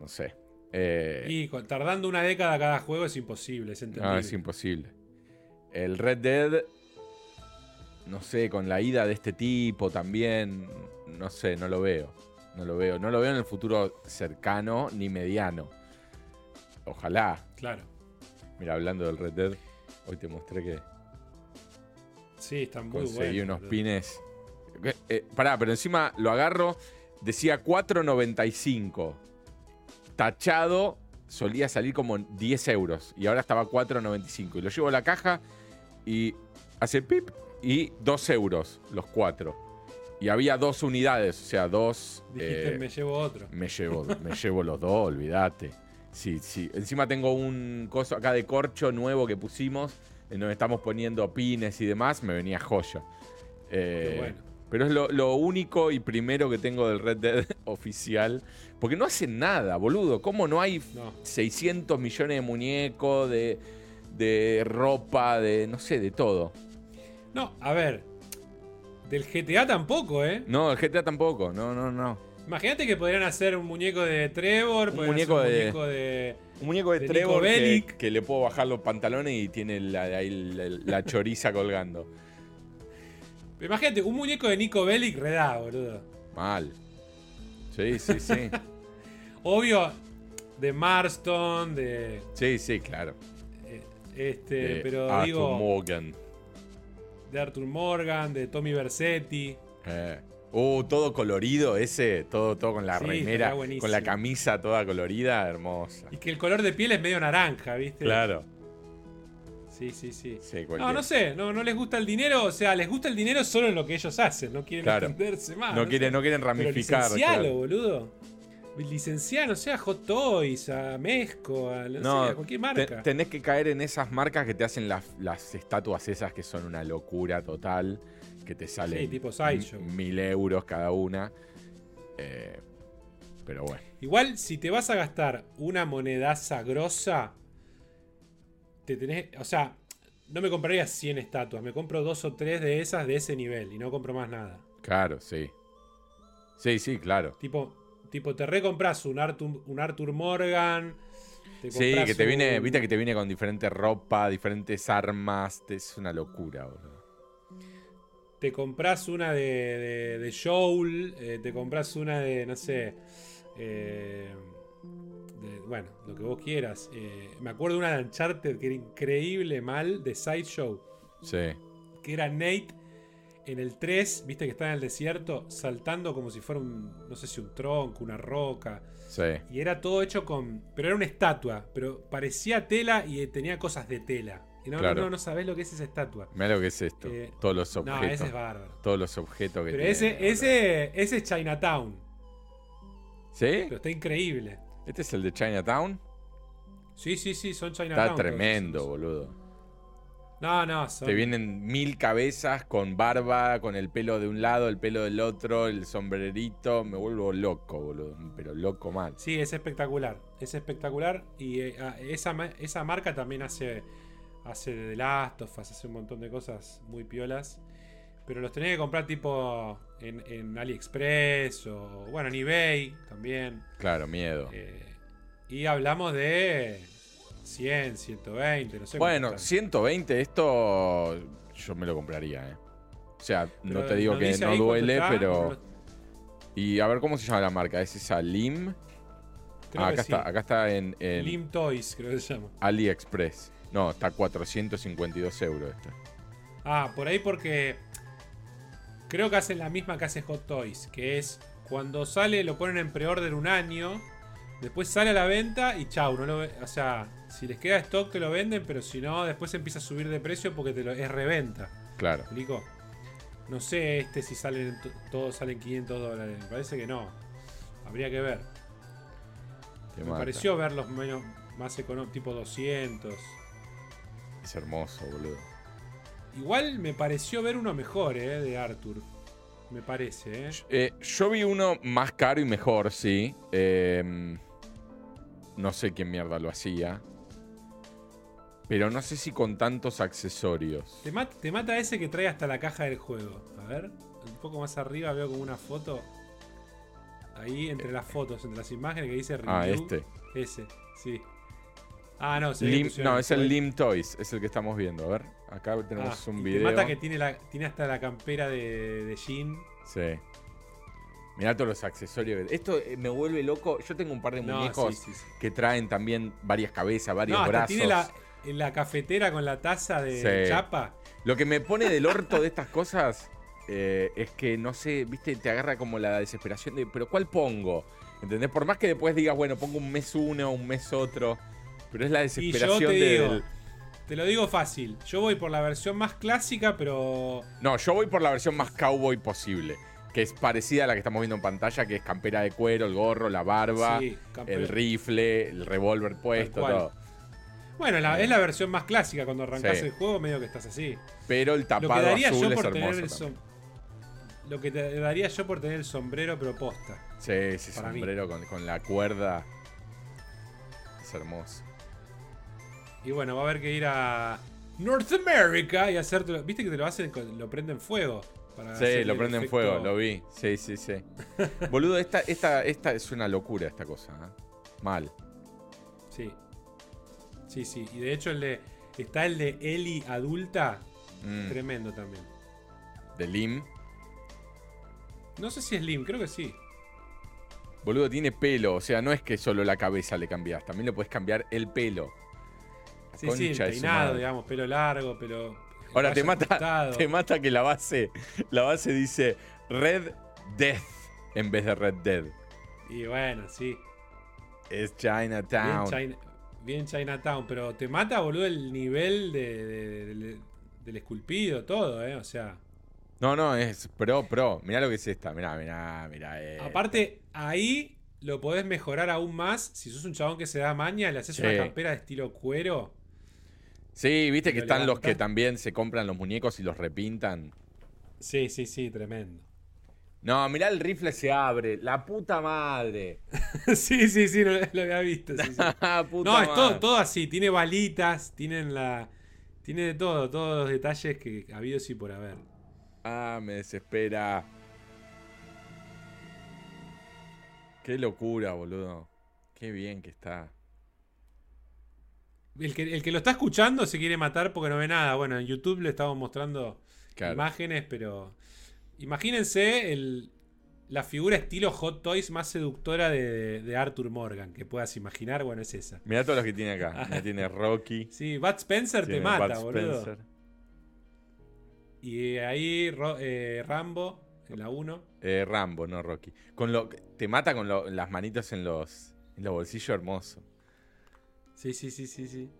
no sé. Eh, y tardando una década cada juego es imposible, es entendible. No, es imposible. El Red Dead, no sé, con la ida de este tipo también, no sé, no lo veo. No lo veo. No lo veo en el futuro cercano ni mediano. Ojalá. Claro. Mira, hablando del Red Dead, hoy te mostré que Sí, están muy Conseguí unos pines. Eh, pará, pero encima lo agarro. Decía 4.95. Tachado solía salir como 10 euros. Y ahora estaba 4.95. Y lo llevo a la caja y hace pip y 2 euros los cuatro. Y había dos unidades, o sea, dos. Dijiste, eh, me llevo otro. Me llevo, me llevo los dos, olvídate. Sí, sí. Encima tengo un coso acá de corcho nuevo que pusimos en donde estamos poniendo pines y demás, me venía joya. Eh, pero es lo, único y primero que tengo del Red Dead oficial. Porque no hace nada, boludo. ¿Cómo no hay 600 millones de muñecos, de, de ropa, de no sé, de todo? No, a ver. Del GTA tampoco, ¿eh? No, del GTA tampoco. No, no, no. Imagínate que podrían hacer un muñeco de Trevor, un muñeco, de, Un muñeco de, Trevor que, le puedo bajar los pantalones y tiene la, ahí la, choriza colgando. Imagínate, un muñeco de Nico Bellic redado, boludo. Mal. Sí, sí, sí. Obvio, de Marston, de. Sí, sí, claro. Eh, este, pero Arthur Morgan. De Arthur Morgan, de Tommy Versetti. Eh. Uh, todo colorido ese, todo, todo con la remera, con la camisa toda colorida, hermosa. Y que el color de piel es medio naranja, ¿viste? Claro. Sí, sí, sí. no, no sé, no, no les gusta el dinero, o sea, les gusta el dinero solo en lo que ellos hacen, no quieren extenderse más. No, quieren, no quieren ramificar. Pero licencialo, boludo. Licencialo, sea a Hot Toys, a Mezco, a, no, cualquier marca. tenés que caer en esas marcas que te hacen las, las estatuas esas que son una locura total que te salen tipo mil euros cada una. Eh, pero bueno. Igual, si te vas a gastar una monedaza grosa, te tenés. O sea, no me compraría 100 estatuas, me compro dos o tres de esas de ese nivel y no compro más nada. Claro, sí. Sí, sí, claro. Tipo, tipo te recompras un Arthur, un Arthur Morgan. sí, que te viene, viste que te viene con diferente ropa, diferentes armas. Es una locura, boludo te compras una de, de, Joel, eh, te compras una de, no sé, eh, bueno, lo que vos quieras. Eh, me acuerdo de una de Uncharted que era increíble mal, de Sideshow. Sí. Que era Nate en el 3, viste que está en el desierto, saltando como si fuera un, no sé si un tronco, una roca. Sí. Y era todo hecho con, pero era una estatua, pero parecía tela y tenía cosas de tela no, no, no sabés lo que es esa estatua. Mira lo que es esto. Eh, todos los objetos. No, ese es bárbaro. Todos los objetos que Pero ese, ese, ese es Chinatown. ¿Sí? Pero está increíble. ¿Este es el de Chinatown? Sí, sí, sí, son Chinatown. Está tremendo, boludo. No, no, son... Te vienen mil cabezas con barba, con el pelo de un lado, el pelo del otro, el sombrerito. Me vuelvo loco, boludo. Pero loco mal. Sí, es espectacular. Es espectacular. Y eh, esa, esa marca también hace, hace de The Last of Us, hace un montón de cosas muy piolas. Pero los tenés que comprar tipo en, en AliExpress o bueno, en eBay también. Claro, miedo. Eh, y hablamos de 100, 120, no sé. Bueno, cuánto están. 120, esto yo me lo compraría, ¿eh? O sea, no te digo ¿nos que no duele, está? pero... Y a ver, ¿cómo se llama la marca? ¿Es esa Lim? creo Ah, acá sí. está, acá está en, en Lim Toys, creo que se llama. AliExpress. No, está 452 euros esta. Ah, por ahí porque creo que hacen la misma que hace Hot Toys, que es cuando sale lo ponen en preorden un año, después sale a la venta y chau, no lo ve- o sea, si les queda stock te lo venden, pero si no después empieza a subir de precio porque te lo, es reventa, Claro. ¿me explico? No sé este si salen to- todos salen 500 dólares, me parece que no. Habría que ver. te Me mata. pareció verlos menos más económicos, tipo 200. Es hermoso, boludo. Igual me pareció ver uno mejor, eh, de Arthur. Me parece, eh. Eh, yo vi uno más caro y mejor, sí. Eh, no sé quién mierda lo hacía. Pero no sé si con tantos accesorios. Te, mat- te mata ese que trae hasta la caja del juego. A ver, un poco más arriba veo como una foto. Ahí entre las fotos, entre las imágenes que dice review. Ah, este. Ese, sí. Ah, no, se Lim- no, es el. Lim Toys, es el que estamos viendo. A ver, acá tenemos Ah, un y video. Te mata que tiene, la, tiene hasta la campera de, de Jean. Sí. Mirá todos los accesorios. Esto eh, me vuelve loco. Yo tengo un par de No, muñecos sí, sí, sí. que traen también varias cabezas, varios No, brazos. tiene la, en la cafetera con la taza de Sí. chapa. Lo que me pone del orto de estas cosas eh, es que, no sé, viste, te agarra como la desesperación de, pero ¿cuál pongo? ¿Entendés? Por más que después digas, bueno, pongo un mes uno, un mes otro, pero es la Y desesperación yo te del... digo, te lo digo fácil. Yo voy por la versión más clásica, pero No, yo voy por la versión más cowboy posible, que es parecida a la que estamos viendo en pantalla, que es campera de cuero, el gorro, la barba, Sí, el rifle, el revólver puesto, todo. Bueno, la- es la versión más clásica. Cuando arrancas Sí. el juego, medio que estás así. Pero el Lo que tapado daría azul yo es por hermoso tener el también. som- Lo que te daría yo por tener el sombrero, pero posta. Sí, para mí. sombrero con, con la cuerda es hermoso. Y bueno, va a haber que ir a North America y hacértelo. ¿Viste que te lo hacen? con- Lo prenden fuego. Sí, lo el prende en efecto- fuego, lo vi. Sí, sí, sí. Boludo, esta, esta, esta es una locura esta cosa. ¿eh? Mal. Sí. Sí, sí. Y de hecho, el de. Está el de Ellie adulta. Mm, Tremendo también. De Lim. No sé si es Lim, creo que sí. Boludo, tiene pelo. O sea, no es que solo la cabeza le cambias. También le puedes cambiar el pelo. La Sí, sí, el peinado, digamos, pelo largo, pelo. Ahora te mata, ajustado. te mata que la base, la base dice Red Death en vez de Red Dead. Y bueno, sí. Es Bien, Chinatown. China- bien Chinatown, pero te mata, boludo, el nivel de, de- de- del esculpido, todo, ¿eh? O sea, No, no, es pro, pro. Mirá lo que es esta. Mirá, mirá, mirá. eh. aparte, ahí lo podés mejorar aún más. Si sos un chabón que se da maña, le haces Sí. una campera de estilo cuero. Sí, viste que lo están los que también se compran los muñecos y los repintan. Sí, sí, sí, tremendo. No, mirá el rifle se abre. La puta madre. sí, sí, sí, lo, lo había visto. sí, sí. Puta No, es todo, todo así. Tiene balitas, tienen la. Tiene de todo, todos los detalles que ha habido sí por haber. Ah, me desespera. Qué locura, boludo. Qué bien que está. El que, el que lo está escuchando se quiere matar porque no ve nada. Bueno, en YouTube le estamos mostrando Claro. imágenes, pero. Imagínense el, la figura estilo Hot Toys más seductora de, de Arthur Morgan que puedas imaginar. Bueno, es esa. Mirá todos los que tiene acá. Mirá, tiene Rocky. Sí, Bud Spencer te mata, Bud boludo. Spencer. Y ahí eh, Rambo, en la 1. Eh, Rambo, no Rocky. Con lo, te mata con lo- las manitos en los, en los bolsillos hermoso. Sí, sí, sí, sí, sí.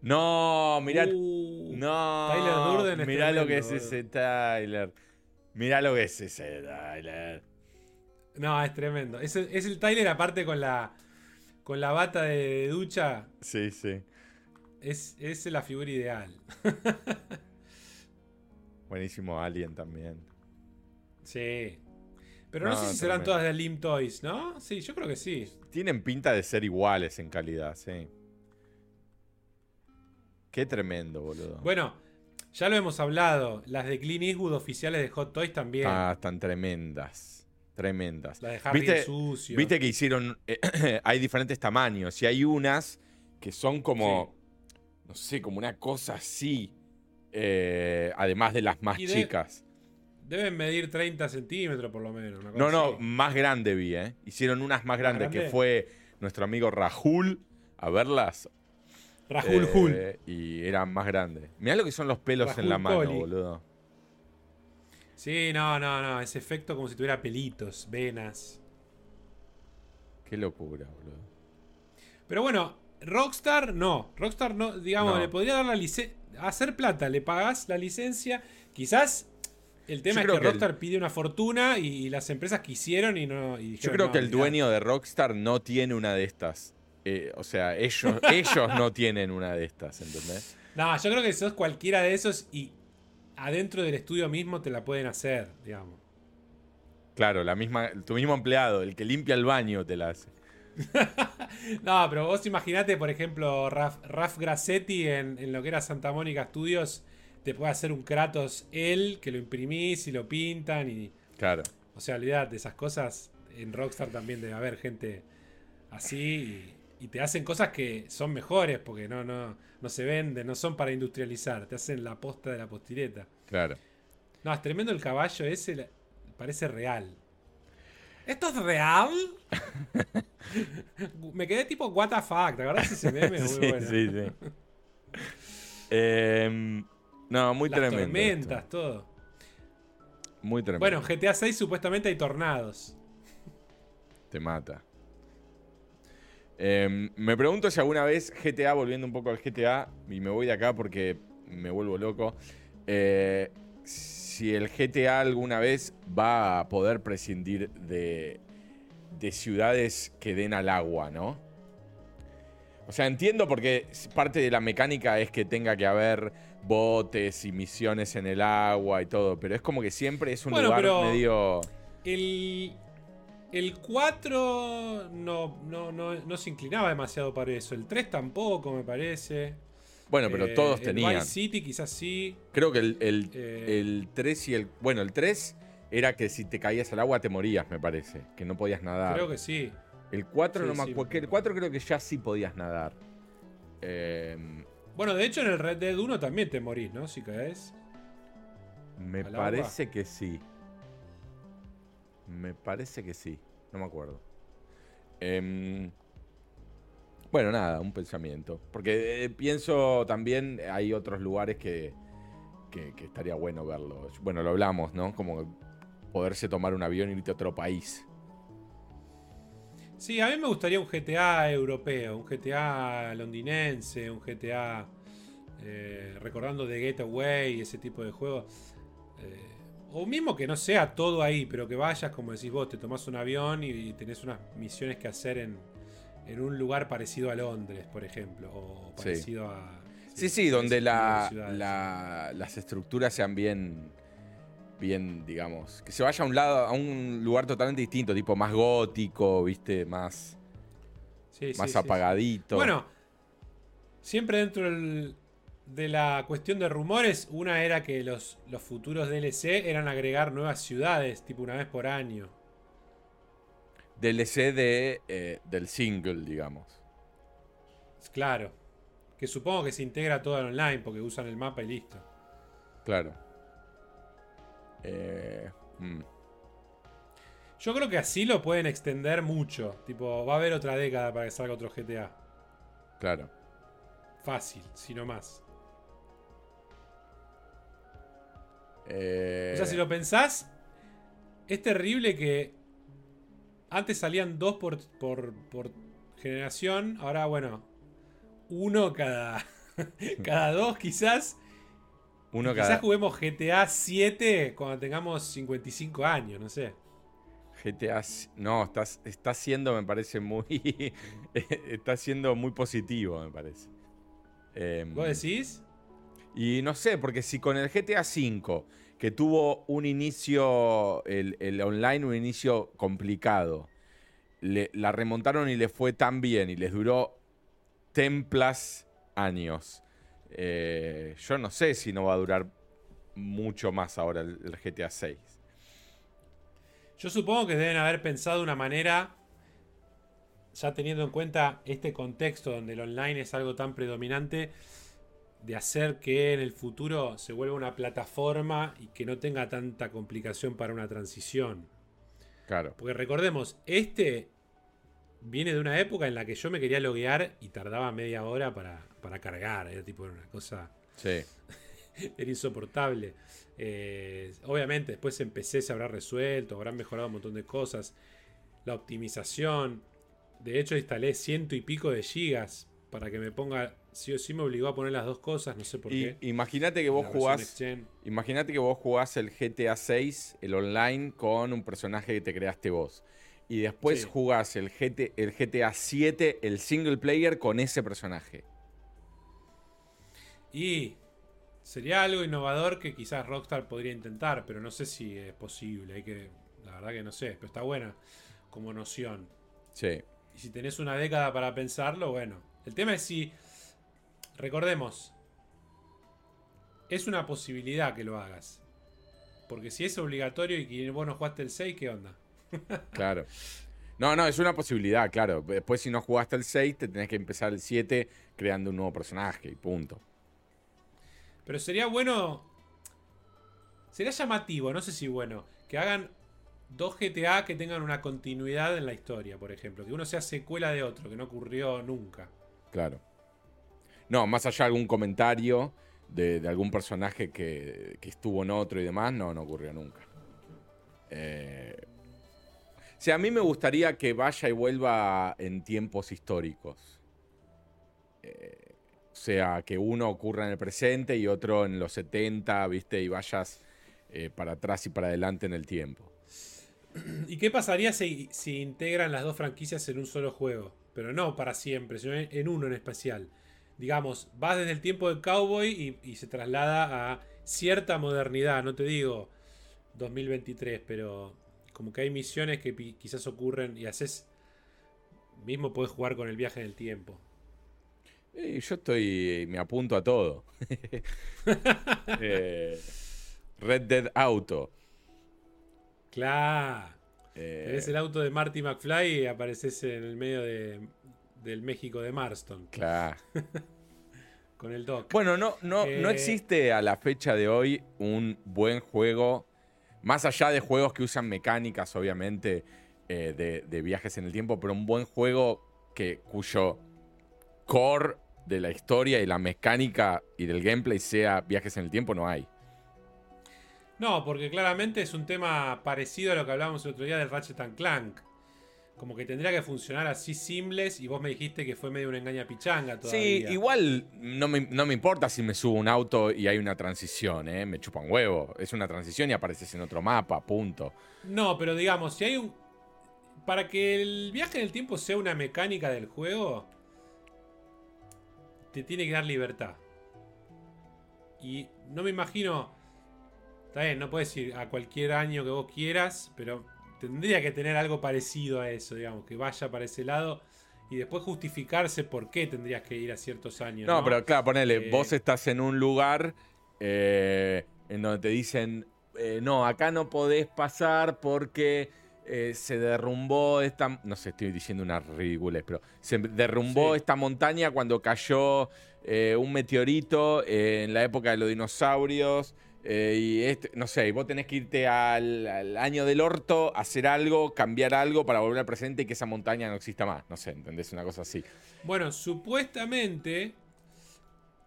No, mirá. Uh, no. Tyler Durden Mirá lo que es ese Tyler. Mirá lo que es ese Tyler. No, es tremendo. Es, el- es el Tyler aparte con la con la bata de ducha. Sí, sí. es, es la figura ideal. Buenísimo Alien también. Sí. Pero no, No, sé si serán todas de Lim Toys, ¿no? Sí, yo creo que sí. Tienen pinta de ser iguales en calidad, sí. Qué tremendo, boludo. Bueno, ya lo hemos hablado. Las de Clint Eastwood oficiales de Hot Toys también. Ah, están tremendas. Tremendas. la de Harry ¿Viste- el Sucio. Viste que hicieron. eh, hay diferentes tamaños. Y hay unas que son como. No sé, como una cosa así. eh, además de las más de- chicas. Deben medir 30 centímetros por lo menos. una cosa No, no, así. más grande vi, ¿eh? Hicieron unas más grandes que grande? fue nuestro amigo Rahul a verlas. Rahul eh, Hul. Y eran más grandes. Mirá lo que son los pelos en la mano, boludo. Sí, no, no, no. Ese efecto como si tuviera pelitos, venas. Qué locura, boludo. Pero bueno, Rockstar no. Rockstar no, digamos, No. le podría dar la licencia. Hacer plata, le pagás la licencia. Quizás el tema Yo es que, el- Rockstar pide una fortuna y las empresas quisieron y no. y Yo creo "No, que el olvidate". dueño de Rockstar no tiene una de estas. Eh, o sea, ellos, ellos no tienen una de estas, ¿entendés? No, yo creo que sos cualquiera de esos y adentro del estudio mismo te la pueden hacer, digamos. Claro, la misma, tu mismo empleado, el que limpia el baño, te la hace. No, pero vos imaginate, por ejemplo, Raf, Raf Grassetti en, en lo que era Santa Mónica Studios, te puede hacer un Kratos él, que lo imprimís y lo pintan y... Claro. O sea, olvidate, esas cosas en Rockstar también debe haber gente así y, te hacen cosas que son mejores porque no, no, no se venden, no son para industrializar, te hacen la posta de la postireta. Claro. No, es tremendo el caballo ese, parece real. ¿Esto es real? Me quedé tipo, what the fuck, ¿te acordás ese meme? Muy sí, bueno. sí, sí. Em, no, muy Las tremendo. tormentas, esto. todo. Muy tremendo. Bueno, GTA 6 supuestamente hay tornados. Te mata. Em, me pregunto si alguna vez GTA, volviendo un poco al GTA, y me voy de acá porque me vuelvo loco, eh, si el GTA alguna vez va a poder prescindir de, de ciudades que den al agua, ¿no? O sea, entiendo porque parte de la mecánica es que tenga que haber botes y misiones en el agua y todo, pero es como que siempre es un Bueno, lugar medio... El, el 4 no, no, no, no se inclinaba demasiado para eso. El 3 tampoco, me parece. Bueno, pero Eh, todos el tenían. Vice City quizás sí. Creo que el, el, Eh. el 3 y el. Bueno, el 3 era que si te caías al agua te morías, me parece. Que no podías nadar. Creo que sí. El 4 Sí, no me sí. acuerdo. El 4 creo que ya sí podías nadar. Eh, Bueno, de hecho en el Red Dead 1 también te morís, ¿no? Si caes. me parece que sí. Me parece que sí. No me acuerdo. Em, bueno, nada, un pensamiento. Porque eh, pienso también hay otros lugares que, que, estaría bueno verlo. Bueno, lo hablamos, ¿no? Como poderse tomar un avión y irte a otro país. Sí, a mí me gustaría un GTA europeo, un GTA londinense, un GTA eh, recordando The Getaway, ese tipo de juegos. Eh, o mismo que no sea todo ahí, pero que vayas, como decís vos, te tomás un avión y, tenés unas misiones que hacer en, en un lugar parecido a Londres, por ejemplo, o Sí. parecido a... Sí, sí, donde la, las estructuras sean bien, bien, digamos, que se vaya a un lado, a un lugar totalmente distinto, tipo más gótico, viste, más, Sí, sí, más sí, sí. apagadito. Bueno, siempre dentro del- de la cuestión de rumores, una era que los, los futuros DLC eran agregar nuevas ciudades, tipo una vez por año. DLC de, eh, del single, digamos. Claro. Que supongo que se integra todo al online porque usan el mapa y listo. Claro. Eh, mm, Yo creo que así lo pueden extender mucho. Tipo, va a haber otra década para que salga otro GTA. claro. Fácil, si no más. Eh, O sea, si lo pensás, es terrible que antes salían dos por, por, por generación. Ahora, bueno, uno cada, cada dos quizás. uno Quizás cada juguemos GTA 7 cuando tengamos 55 años, no sé. GTA. No, estás, está siendo, me parece, muy. está siendo muy positivo, me parece. Em, ¿Vos decís? Y no sé, porque si con el GTA V, que tuvo un inicio, el, online, un inicio complicado, le- la remontaron y le fue tan bien y les duró templas años. eh, yo no sé si no va a durar mucho más ahora el, el GTA 6. Yo supongo que deben haber pensado una manera, ya teniendo en cuenta este contexto donde el online es algo tan predominante, de hacer que en el futuro se vuelva una plataforma y que no tenga tanta complicación para una transición. Claro. Porque recordemos, este viene de una época en la que yo me quería loguear y tardaba media hora para, para cargar. Era tipo una cosa. Sí. Era insoportable. Eh, obviamente, después en PC se habrá resuelto, habrán mejorado un montón de cosas. La optimización. De hecho, instalé ciento y pico de gigas para que me ponga. Sí o sí me obligó a poner las dos cosas, no sé por Y qué. imagínate que vos jugás. Imagínate que vos jugás el GTA 6, el online, con un personaje que te creaste vos. Y después Sí. jugás el, GT, el GTA 7, el single player, con ese personaje. Y sería algo innovador que quizás Rockstar podría intentar, pero no sé si es posible. Hay que, la verdad que no sé, pero está buena como noción. Sí. Y si tenés una década para pensarlo, bueno. El tema es si, recordemos, es una posibilidad que lo hagas. Porque si es obligatorio y que vos no jugaste el 6, ¿qué onda? Claro. No, no, es una posibilidad, claro. Después, si no jugaste el 6, te tenés que empezar el 7 creando un nuevo personaje y punto. Pero sería bueno. Sería llamativo, no sé si bueno. Que hagan dos GTA que tengan una continuidad en la historia, por ejemplo. Que uno sea secuela de otro, que no ocurrió nunca. Claro. No, más allá de algún comentario de, algún personaje que, que estuvo en otro y demás, no, no ocurrió nunca. Eh, o sea, a mí me gustaría que vaya y vuelva en tiempos históricos. Eh, o sea, que uno ocurra en el presente y otro en los 70, ¿viste? Y vayas eh, para atrás y para adelante en el tiempo. ¿Y qué pasaría si, si integran las dos franquicias en un solo juego? Pero no para siempre, sino en, en uno en especial. Digamos, vas desde el tiempo del cowboy y, y se traslada a cierta modernidad. No te digo 2023, pero como que hay misiones que quizás ocurren y haces. Mismo puedes jugar con el viaje en el tiempo. Yo estoy. me apunto a todo. Eh, Red Dead Auto. Claro. Eh, Tenés el auto de Marty McFly y apareces en el medio de, del México de Marston claro. con el Doc. Bueno, no, no, no Eh, existe a la fecha de hoy un buen juego. Más allá de juegos que usan mecánicas, obviamente, eh, de, de viajes en el tiempo, pero un buen juego que, cuyo core de la historia y la mecánica y del gameplay sea viajes en el tiempo, no hay. No, porque claramente es un tema parecido a lo que hablábamos el otro día del Ratchet and Clank. Como que tendría que funcionar así simples y vos me dijiste que fue medio una engaña pichanga todavía. Sí, igual no me, no me importa si me subo un auto y hay una transición, ¿eh? me chupa un huevo. Es una transición y apareces en otro mapa, punto. No, pero digamos, si hay un... Para que el viaje en el tiempo sea una mecánica del juego, te tiene que dar libertad. Y no me imagino... Está bien, no puedes ir a cualquier año que vos quieras, pero tendría que tener algo parecido a eso, digamos, que vaya para ese lado y después justificarse por qué tendrías que ir a ciertos años. No, No, pero claro, ponele, Eh, vos estás en un lugar eh, en donde te dicen, eh, no, acá no podés pasar porque se derrumbó esta, no sé, estoy diciendo una ridiculez, pero se derrumbó Sí. esta montaña cuando cayó un meteorito en la época de los dinosaurios. Eh, y este, no sé, y vos tenés que irte al, al año del orto, hacer algo, cambiar algo para volver al presente y que esa montaña no exista más. No sé, ¿entendés? Una cosa así. Bueno, supuestamente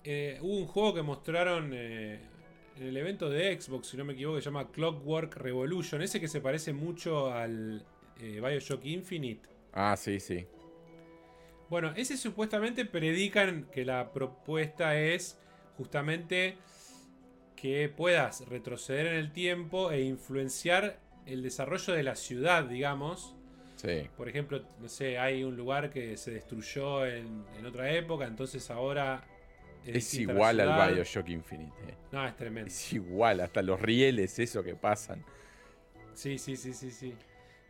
eh, hubo un juego que mostraron eh, en el evento de Xbox, si no me equivoco, que se llama Clockwork Revolution. Ese que se parece mucho al Bioshock Infinite. Ah, sí, sí. Bueno, ese supuestamente predican que la propuesta es justamente que puedas retroceder en el tiempo e influenciar el desarrollo de la ciudad, digamos. Sí. Por ejemplo, no sé, hay un lugar que se destruyó en, en otra época, entonces ahora Es igual al Bioshock Infinite. Eh. No, es tremendo. Es igual, hasta los rieles, eso que pasan. Sí, sí, sí, sí, sí.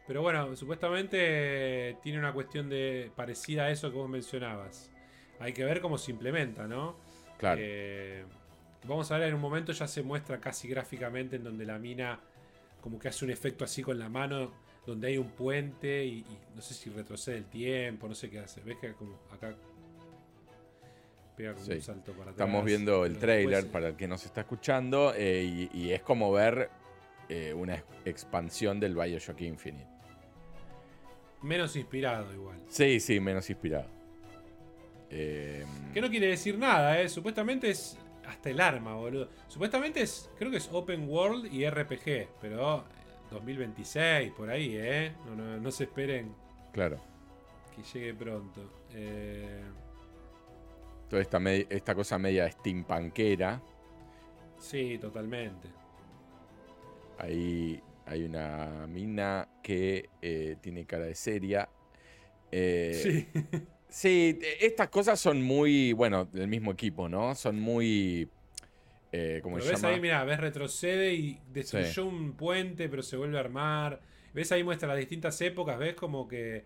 Pero bueno, supuestamente tiene una cuestión de parecida a eso que vos mencionabas. Hay que ver cómo se implementa, ¿no? Claro. Eh, vamos a ver, en un momento ya se muestra casi gráficamente en donde la mina como que hace un efecto así con la mano, donde hay un puente y, no sé si retrocede el tiempo, no sé qué hace. ¿Ves que como acá pega como un salto para atrás? Estamos viendo el trailer para el que nos está escuchando eh, y, es como ver eh, una expansión del Bioshock Infinite. Menos inspirado igual. Sí, sí, menos inspirado. Eh, que no quiere decir nada, ¿eh? Supuestamente es hasta el arma, boludo. Supuestamente es, creo que es Open World y RPG, pero 2026, por ahí, ¿eh? No, se esperen. Claro. Que llegue pronto. Eh... Toda esta, esta cosa media steampunkera. Sí, totalmente. Ahí hay una mina que eh, tiene cara de seria. Eh, sí. sí, estas cosas son muy, bueno, del mismo equipo, ¿no? Son muy... Eh, ¿cómo ves ahí, mira, ves retrocede y destruyó un puente, pero se vuelve a armar. Ves ahí muestra las distintas épocas, ves como que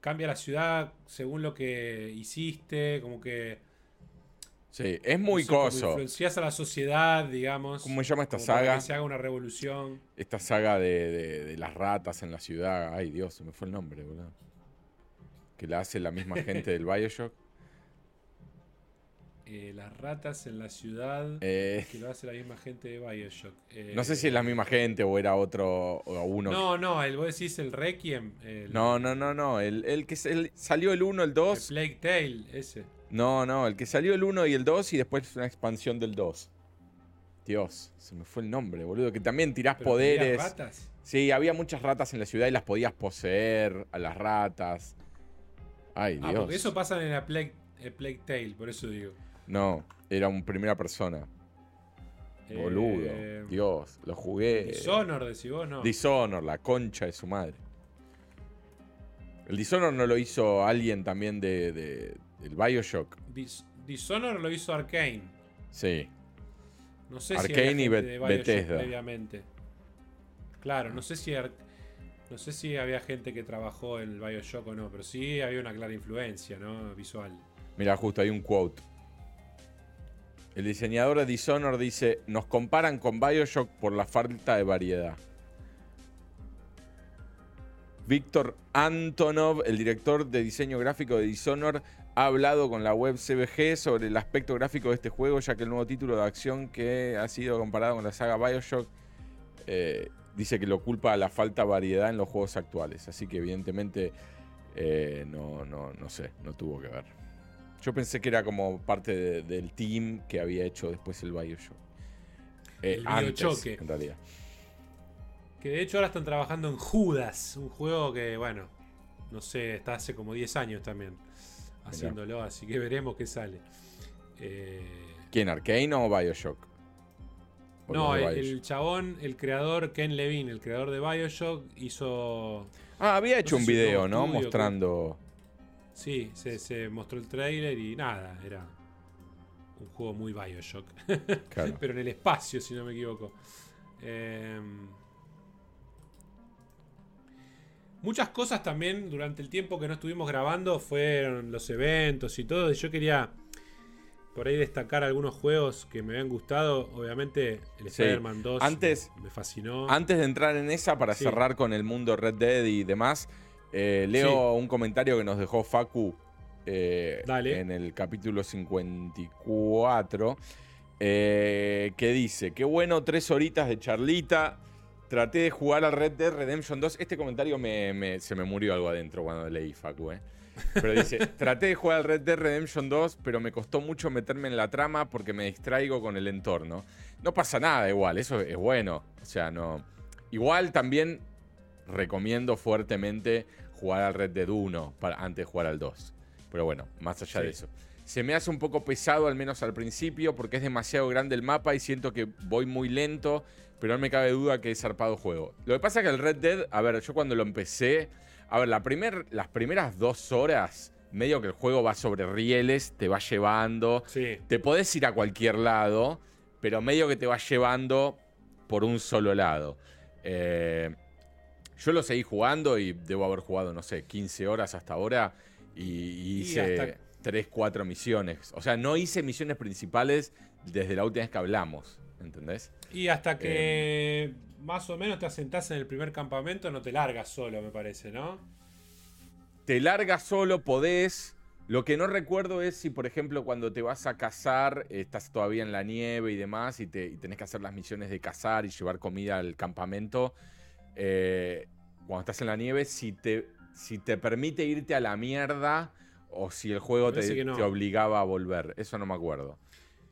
cambia la ciudad según lo que hiciste, como que Sí, es muy coso. Influencias a la sociedad, digamos. ¿Cómo se llama esta saga? que se haga una revolución. Esta saga de, las ratas en la ciudad. Ay, Dios, se me fue el nombre, boludo. Que la hace la misma gente del Bioshock. Eh, las ratas en la ciudad. Eh. que lo hace la misma gente de Bioshock. no sé si es la misma gente o era otro o uno. No, no, el, vos decís el Requiem. no, no, no, no. El, que salió el 1, el 2. El Plague Tale, ese. No, no, el que salió el 1 y el 2 y después una expansión del 2. Dios, se me fue el nombre, boludo. Que también tirás poderes. ratas? Sí, había muchas ratas en la ciudad y las podías poseer a las ratas. Ay, ah, Dios. Porque eso pasa en la Plague, Tale, por eso digo. No, era un primera persona. Boludo. Eh, Dios, lo jugué. Dishonor, decís vos, no. Dishonor, la concha de su madre. El Dishonor no lo hizo alguien también de, el Bioshock. Dishonor lo hizo Arkane. Sí. No sé si había y de Bethesda. previamente. Claro, no sé si no sé si había gente que trabajó en el Bioshock o no, pero sí había una clara influencia, ¿no? Visual. Mira, justo hay un quote. El diseñador de Dishonor dice, nos comparan con Bioshock por la falta de variedad. Víctor Antonov, el director de diseño gráfico de Dishonor, ha hablado con la web CBG sobre el aspecto gráfico de este juego, ya que el nuevo título de acción que ha sido comparado con la saga Bioshock eh, dice que lo culpa a la falta de variedad en los juegos actuales. Así que evidentemente eh, no, no, no sé, no tuvo que ver. Yo pensé que era como parte del team que había hecho después el Bioshock. Eh, el antes, en realidad. Que de hecho ahora están trabajando en Judas, un juego que, bueno, no sé, está hace como 10 años también haciéndolo, así que veremos qué sale. Eh, ¿Quién, Arkane o Bioshock? No, el, chabón, el creador Ken Levine, el creador de Bioshock, hizo. Ah, había hecho un video, ¿no? Mostrando. Sí, se, mostró el trailer y nada, era un juego muy Bioshock. Pero en el espacio, si no me equivoco. Eh, Muchas cosas también durante el tiempo que no estuvimos grabando fueron los eventos y todo. Y yo quería por ahí destacar algunos juegos que me habían gustado. Obviamente, el Spider-Man 2 antes, me fascinó. Antes de entrar en esa, para cerrar con el mundo Red Dead y demás, eh, leo un comentario que nos dejó Facu eh, en el capítulo 54. Eh, que dice: Qué bueno, tres horitas de charlita. Traté de jugar al Red Dead Redemption 2. Este comentario se me murió algo adentro cuando leí Facu, ¿eh? Pero dice, traté de jugar al Red Dead Redemption 2, pero me costó mucho meterme en la trama porque me distraigo con el entorno. No pasa nada igual, eso es bueno. O sea, no... Igual también recomiendo fuertemente jugar al Red Dead 1 para, antes de jugar al 2. Pero bueno, más allá de eso. Se me hace un poco pesado, al menos al principio, porque es demasiado grande el mapa y siento que voy muy lento pero no me cabe duda que es zarpado juego. Lo que pasa es que el Red Dead, a ver, yo cuando lo empecé, a ver, la primer, las primeras dos horas medio que el juego va sobre rieles, te va llevando. Sí. Te podés ir a cualquier lado, pero medio que te va llevando por un solo lado. Eh, yo lo seguí jugando y debo haber jugado, no sé, 15 horas hasta ahora. Y, y hice hasta- 3, 4 misiones. O sea, no hice misiones principales desde la última vez que hablamos. ¿Entendés? Y hasta que Eh. Más o menos te asentás en el primer campamento, no te largas solo, me parece, ¿no? te largas solo, podés. Lo que no recuerdo es si, por ejemplo, cuando te vas a cazar, estás todavía en la nieve y demás, y, te, y tenés que hacer las misiones de cazar y llevar comida al campamento. eh, cuando estás en la nieve, si te, si te permite irte a la mierda o si el juego te, no. obligaba a volver. Eso no me acuerdo.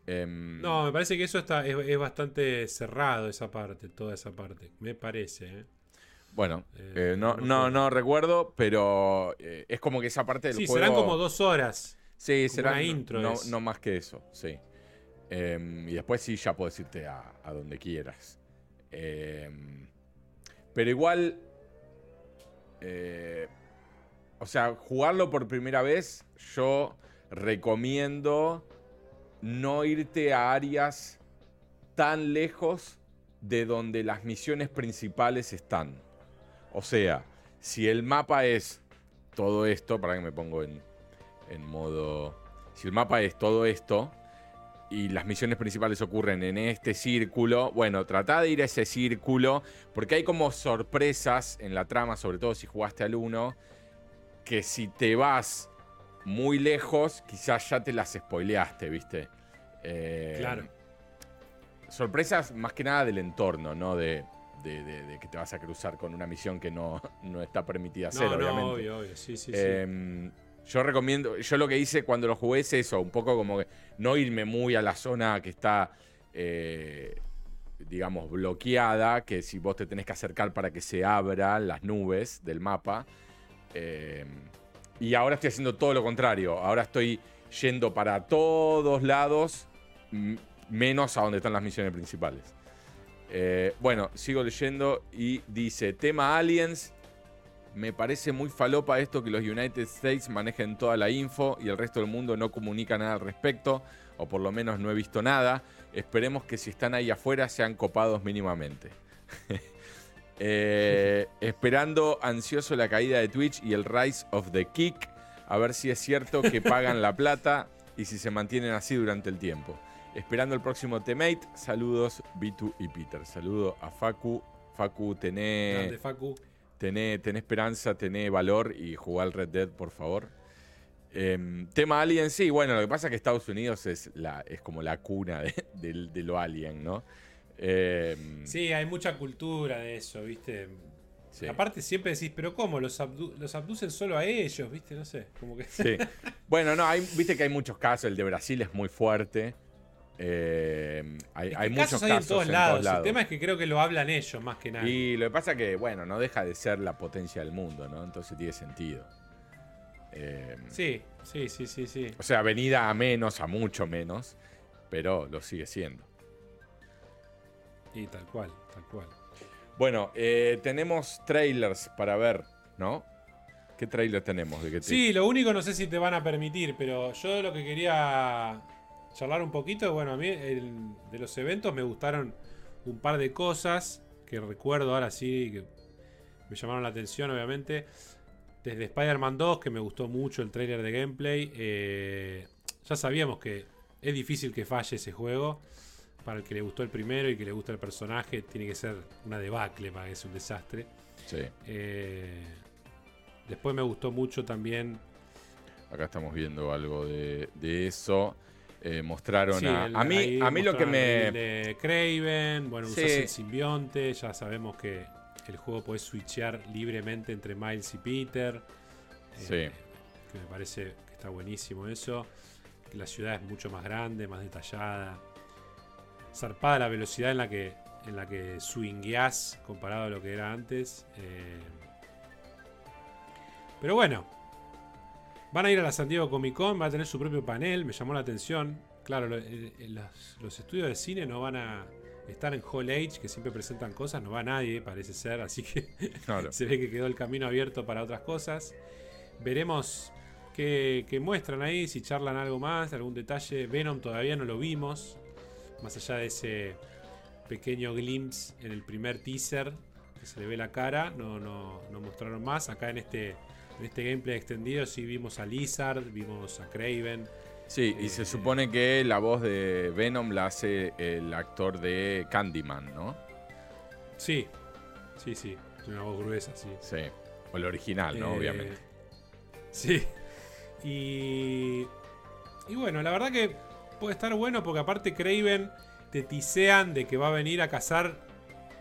Em, No, me parece que eso está es, es bastante cerrado esa parte, toda esa parte. Me parece, ¿eh? Bueno, Eh, eh, no, no no, recuerdo, pero es como que esa parte del Sí, juego. serán como dos horas. Sí, será una no- intro no, más que eso, sí. Em, y después sí ya puedes irte a, a donde quieras. Em, pero igual, o sea, jugarlo por primera vez, yo recomiendo no irte a áreas tan lejos de donde las misiones principales están. O sea, si el mapa es todo esto, para que me pongo en, en modo... Si el mapa es todo esto y las misiones principales ocurren en este círculo, bueno, trata de ir a ese círculo porque hay como sorpresas en la trama, sobre todo si jugaste al 1, que si te vas muy lejos, quizás ya te las spoileaste, ¿viste? Eh, Claro. Sorpresas más que nada del entorno, ¿no? De, de- de- de que te vas a cruzar con una misión que no, no está permitida hacer, no, obviamente. no, obvio, obvio. Sí, sí, sí. Em, Yo recomiendo, yo lo que hice cuando lo jugué es eso, un poco como que no irme muy a la zona que está, eh, digamos, bloqueada, que si vos te tenés que acercar para que se abran las nubes del mapa. Em, y ahora estoy haciendo todo lo contrario, ahora estoy yendo para todos lados, menos a donde están las misiones principales. Eh, bueno, sigo leyendo y dice, tema aliens, me parece muy falopa esto que los United States manejen toda la info y el resto del mundo no comunica nada al respecto, o por lo menos no he visto nada. Esperemos que si están ahí afuera sean copados mínimamente. Eh, esperando ansioso la caída de Twitch y el Rise of the Kick, a ver si es cierto que pagan la plata y si se mantienen así durante el tiempo. Esperando el próximo Temate, saludos Bitu y Peter. Saludo a Facu. Facu, tené... Grande, Facu. Tené, tené esperanza, tené valor y jugar al Red Dead, por favor. Em, tema Alien, sí, bueno, lo que pasa es que Estados Unidos es, la, es como la cuna de, de- de lo Alien, ¿no? Em, Sí, hay mucha cultura de eso, ¿viste? sí. Aparte siempre decís, pero ¿cómo? Los, abdu- los abducen solo a ellos, ¿viste? No sé, como que... Sí. Bueno, no, hay, viste que hay muchos casos, el de Brasil es muy fuerte. Em, hay, Es que hay muchos casos casos hay en todos lados. El tema es que creo que lo hablan ellos más que nada. Y lo que pasa que, bueno, no deja de ser la potencia del mundo, ¿no? Entonces tiene sentido. Em, Sí, sí, sí, sí, sí. O sea, venida a menos, a mucho menos, pero lo sigue siendo. Y tal cual, tal cual. Bueno, eh, tenemos trailers para ver, ¿no? ¿Qué trailer tenemos? ¿De qué te- Sí, lo único no sé si te van a permitir, pero yo lo que quería charlar un poquito, bueno, a mí el- de los eventos me gustaron un par de cosas que recuerdo ahora sí, que me llamaron la atención, obviamente. Desde Spider-Man 2, que me gustó mucho el trailer de gameplay. eh, ya sabíamos que es difícil que falle ese juego. Para el que le gustó el primero y que le gusta el personaje, tiene que ser una debacle para que sea un desastre. Sí, Eh, después me gustó mucho también. acá estamos viendo algo de, de eso. Eh, mostraron sí, a, el- a mí, a mí lo que me... el de Craven, bueno, Sí. usás el simbionte. Ya sabemos que el juego puede switchear libremente entre Miles y Peter. eh, Que me parece que está buenísimo eso. Que la ciudad es mucho más grande, más detallada. Zarpada la velocidad en la que, en la que swingueás comparado a lo que era antes. eh. Pero bueno, Van a ir a la San Diego Comic Con, va a tener su propio panel, me llamó la atención. Claro, eh, eh, los, los estudios de cine no van a estar en Hall H, que siempre presentan cosas, no va nadie, parece ser, así que Claro. se ve que quedó el camino abierto para otras cosas. Veremos qué, qué muestran ahí, si charlan algo más, algún detalle. Venom todavía no lo vimos, más allá de ese pequeño glimpse en el primer teaser que se le ve la cara, no, no, no mostraron más. Acá en este, en este gameplay extendido sí vimos a Lizard, vimos a Craven. Sí, y se supone que la voz de Venom la hace el actor de Candyman, ¿no? Sí, sí, sí. Una voz gruesa, sí. Sí. O el original, ¿no? Eh, Obviamente. Sí. Y. Y bueno, la verdad que puede estar bueno porque aparte Craven te tisean de que va a venir a cazar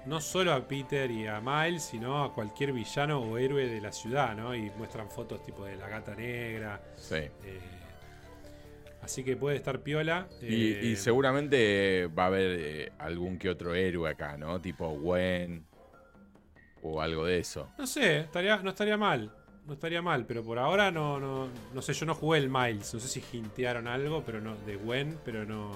no solo a Peter y a Miles, sino a cualquier villano o héroe de la ciudad, ¿no? Y muestran fotos tipo de la gata negra. Sí. eh, así que puede estar piola. Y, eh, y seguramente va a haber eh, algún que otro héroe acá, ¿no? Tipo Gwen o algo de eso. No sé, estaría, no estaría mal. No estaría mal, pero por ahora no, no, no sé, yo no jugué el Miles, no sé si hintearon algo, pero no, de Gwen, pero no.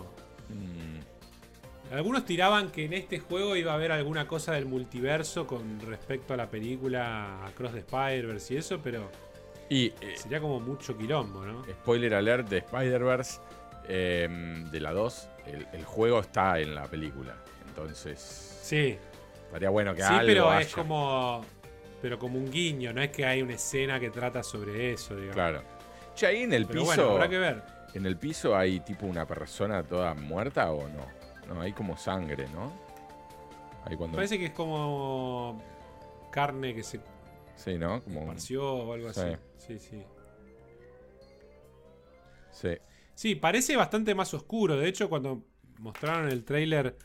Mm, Algunos tiraban que en este juego iba a haber alguna cosa del multiverso con respecto a la película Across the Spider-Verse y eso, pero Y eh, sería como mucho quilombo, ¿no? spoiler alert de Spider-Verse eh, de la 2, el, el juego está en la película. Entonces, Sí, estaría bueno que sí, algo pero haya. es como. Pero como un guiño, no es que hay una escena que trata sobre eso, digamos. Claro. Che, ahí en el Pero piso. bueno, habrá que ver. ¿En el piso hay tipo una persona toda muerta o no? No, hay como sangre, ¿no? Ahí cuando. Parece que es como carne que se Sí, ¿no? Como esparció o algo Sí. así. Sí, sí. Sí. Sí, parece bastante más oscuro. De hecho, cuando mostraron el tráiler,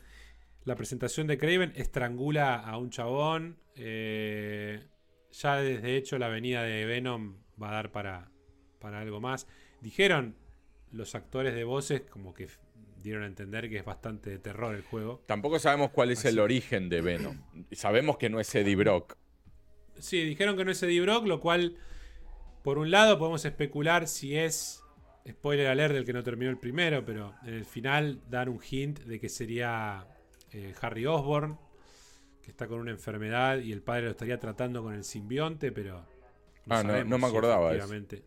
la presentación de Craven estrangula a un chabón. Eh, ya desde hecho la venida de Venom va a dar para, para algo más. Dijeron los actores de voces como que dieron a entender que es bastante de terror el juego. Tampoco sabemos cuál es Así. el origen de Venom. Sabemos que no es Eddie Brock. Sí, dijeron que no es Eddie Brock, lo cual, por un lado, podemos especular si es spoiler alert del que no terminó el primero, pero en el final dan un hint de que sería eh, Harry Osborn, que está con una enfermedad y el padre lo estaría tratando con el simbionte, pero Ah, no- sabemos no me si acordaba eso. efectivamente-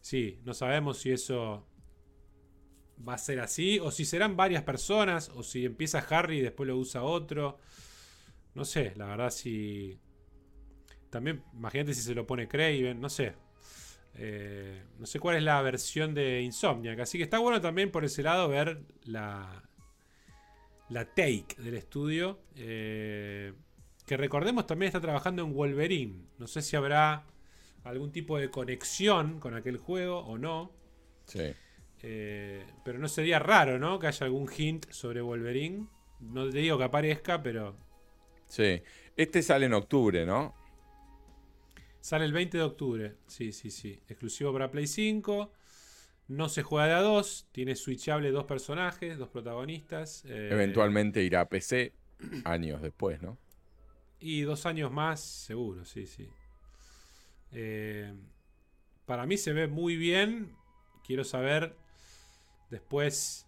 Sí, no sabemos si eso va a ser así, o si serán varias personas, o si empieza Harry y después lo usa otro. No sé, la verdad si... También, imagínate si se lo pone Craven, no sé. Eh, no sé cuál es la versión de Insomniac. Así que está bueno también por ese lado ver la, la take del estudio. eh, que recordemos también está trabajando en Wolverine. No sé si habrá algún tipo de conexión con aquel juego o no. Sí. Eh, pero no sería raro, ¿no? Que haya algún hint sobre Wolverine. No te digo que aparezca, pero Sí. Este sale en octubre, ¿no? Sale el 20 de octubre. Sí, sí, sí. Exclusivo para Play 5. No se juega de a dos. Tiene switchable dos personajes, dos protagonistas. eh, Eventualmente irá a PC años después, ¿no? Y dos años más, seguro, sí, sí. Eh, para mí se ve muy bien. Quiero saber después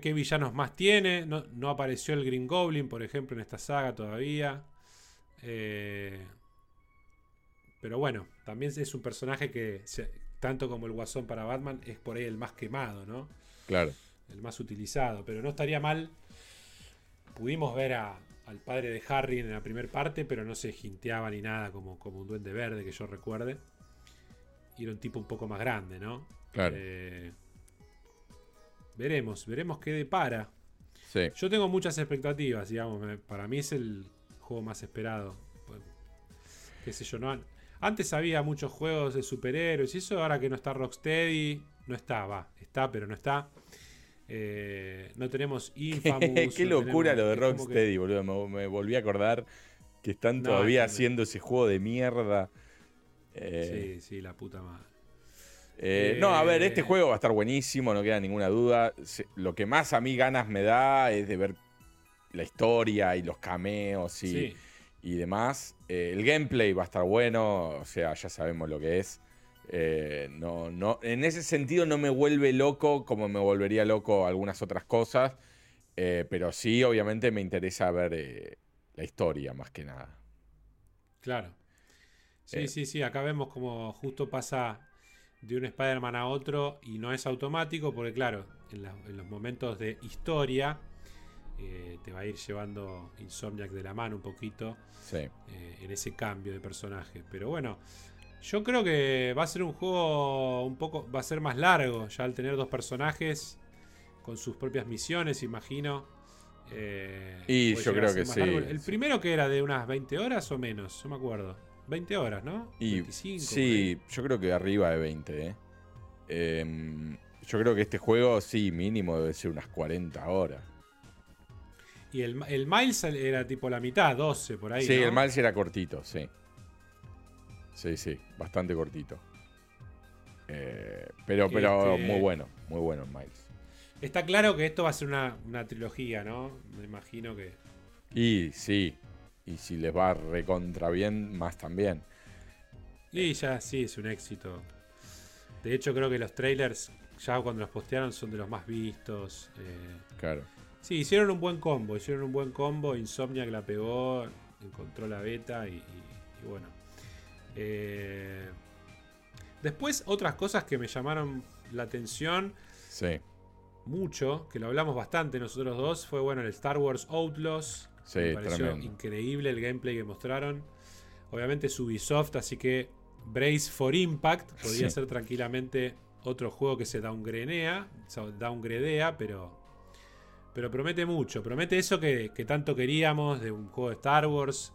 qué villanos más tiene. No, no apareció el Green Goblin, por ejemplo, en esta saga todavía. Eh, pero bueno, también es un personaje que, se- tanto como el Guasón para Batman, es por ahí el más quemado, ¿no? Claro. el más utilizado, pero no estaría mal. Pudimos ver a- al padre de Harry en la primera parte, pero no se jinteaba ni nada como, como un duende verde que yo recuerde. Y era un tipo un poco más grande, ¿no? Claro. Eh, veremos, veremos qué depara. Sí. Yo tengo muchas expectativas, digamos. Para mí es el juego más esperado. Pues, qué sé yo, no. Antes había muchos juegos de superhéroes y eso, ahora que no está Rocksteady, no está, va, está, pero no está. Eh, no tenemos Infamous. Qué no locura tenemos- lo de como que- Rocksteady, boludo. Me, me volví a acordar que están No, todavía haciendo ese juego de mierda. Eh, Sí, sí, la puta madre. eh, no, a ver, Eh, este juego va a estar buenísimo, no queda ninguna duda. Lo que más a mí ganas me da es de ver la historia y los cameos y, Sí, y demás. Eh, el gameplay va a estar bueno, o sea, ya sabemos lo que es. Eh, no, no, en ese sentido no me vuelve loco como me volvería loco algunas otras cosas. eh, pero sí, obviamente me interesa ver la historia más que nada. claro. Sí, sí, sí. Acá vemos como justo pasa de un Spider-Man a otro y no es automático porque claro, en, los momentos de historia eh, te va a ir llevando Insomniac de la mano un poquito eh, en ese cambio de personaje. Pero bueno, yo creo que va a ser un juego un poco, va a ser más largo ya al tener dos personajes con sus propias misiones, imagino. Eh, y yo creo que sí. El primero que era de unas 20 horas o menos, yo me acuerdo. 20 horas, ¿no? Y, 25. Sí, yo creo que arriba de 20, ¿eh? Em, yo creo que este juego, sí, mínimo debe ser unas 40 horas. Y el, el Miles era tipo la mitad, 12 por ahí. Sí, el Miles era cortito, sí. Sí, sí, bastante cortito. Eh, pero pero este muy bueno, muy bueno el Miles. Está claro que esto va a ser una, una trilogía, ¿no? Me imagino que. Y sí, y si les va recontra bien, más también. Y ya sí, es un éxito. De hecho, creo que los trailers, ya cuando los postearon, son de los más vistos. Eh. claro. Sí, hicieron un buen combo. Hicieron un buen combo. Insomniac la pegó, encontró la beta y, bueno. Eh, después, otras cosas que me llamaron la atención. Sí. Mucho, que lo hablamos bastante nosotros dos, fue bueno el Star Wars Outlaws. Sí, me pareció increíble el gameplay que mostraron. Obviamente es Ubisoft, así que Brace for Impact podría ser tranquilamente otro juego que se downgradea, downgradea pero, pero promete mucho. Promete eso que, tanto queríamos de un juego de Star Wars,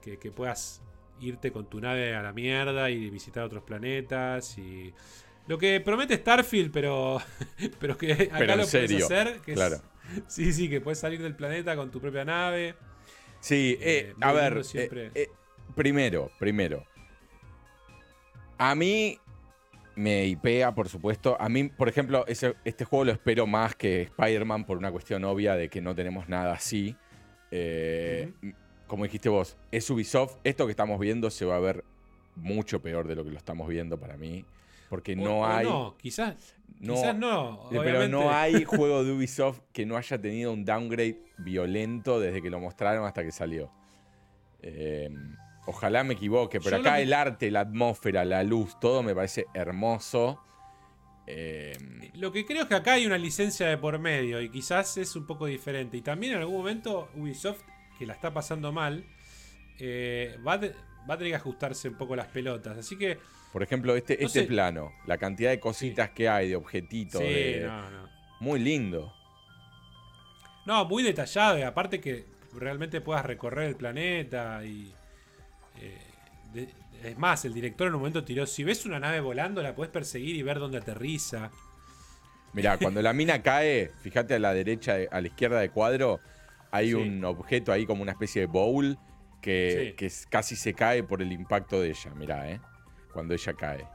que, puedas irte con tu nave a la mierda y visitar otros planetas y lo que promete Starfield, pero pero que acá lo puedes hacer, que claro. Sí, sí, que puedes salir del planeta con tu propia nave. Sí, eh, eh, a ver, eh, primero, primero. A mí me hipea, por supuesto. A mí, por ejemplo, este juego lo espero más que Spider-Man por una cuestión obvia de que no tenemos nada así. Como dijiste vos, es Ubisoft. Esto que estamos viendo se va a ver mucho peor de lo que lo estamos viendo para mí. Porque no hay. no, quizás. No, quizás no. Pero no hay juego de Ubisoft que no haya tenido un downgrade violento desde que lo mostraron hasta que salió. Em, ojalá me equivoque, pero acá el arte, la atmósfera, la luz, todo me parece hermoso. Em, lo que creo es que acá hay una licencia de por medio y quizás es un poco diferente. Y también en algún momento Ubisoft, que la está pasando mal, eh, va, va a tener que ajustarse un poco las pelotas. Así que por ejemplo, este, este plano, la cantidad de cositas que hay, de objetitos. Sí, no, no. Muy lindo. No, muy detallado. Y aparte que realmente puedas recorrer el planeta. Y. Eh, es más, el director en un momento tiró. Si ves una nave volando, la puedes perseguir y ver dónde aterriza. Mirá, cuando la mina cae, fíjate a la derecha, a la izquierda de cuadro, hay un objeto ahí como una especie de bowl que, que casi se cae por el impacto de ella. Mirá, eh cuando ella cae.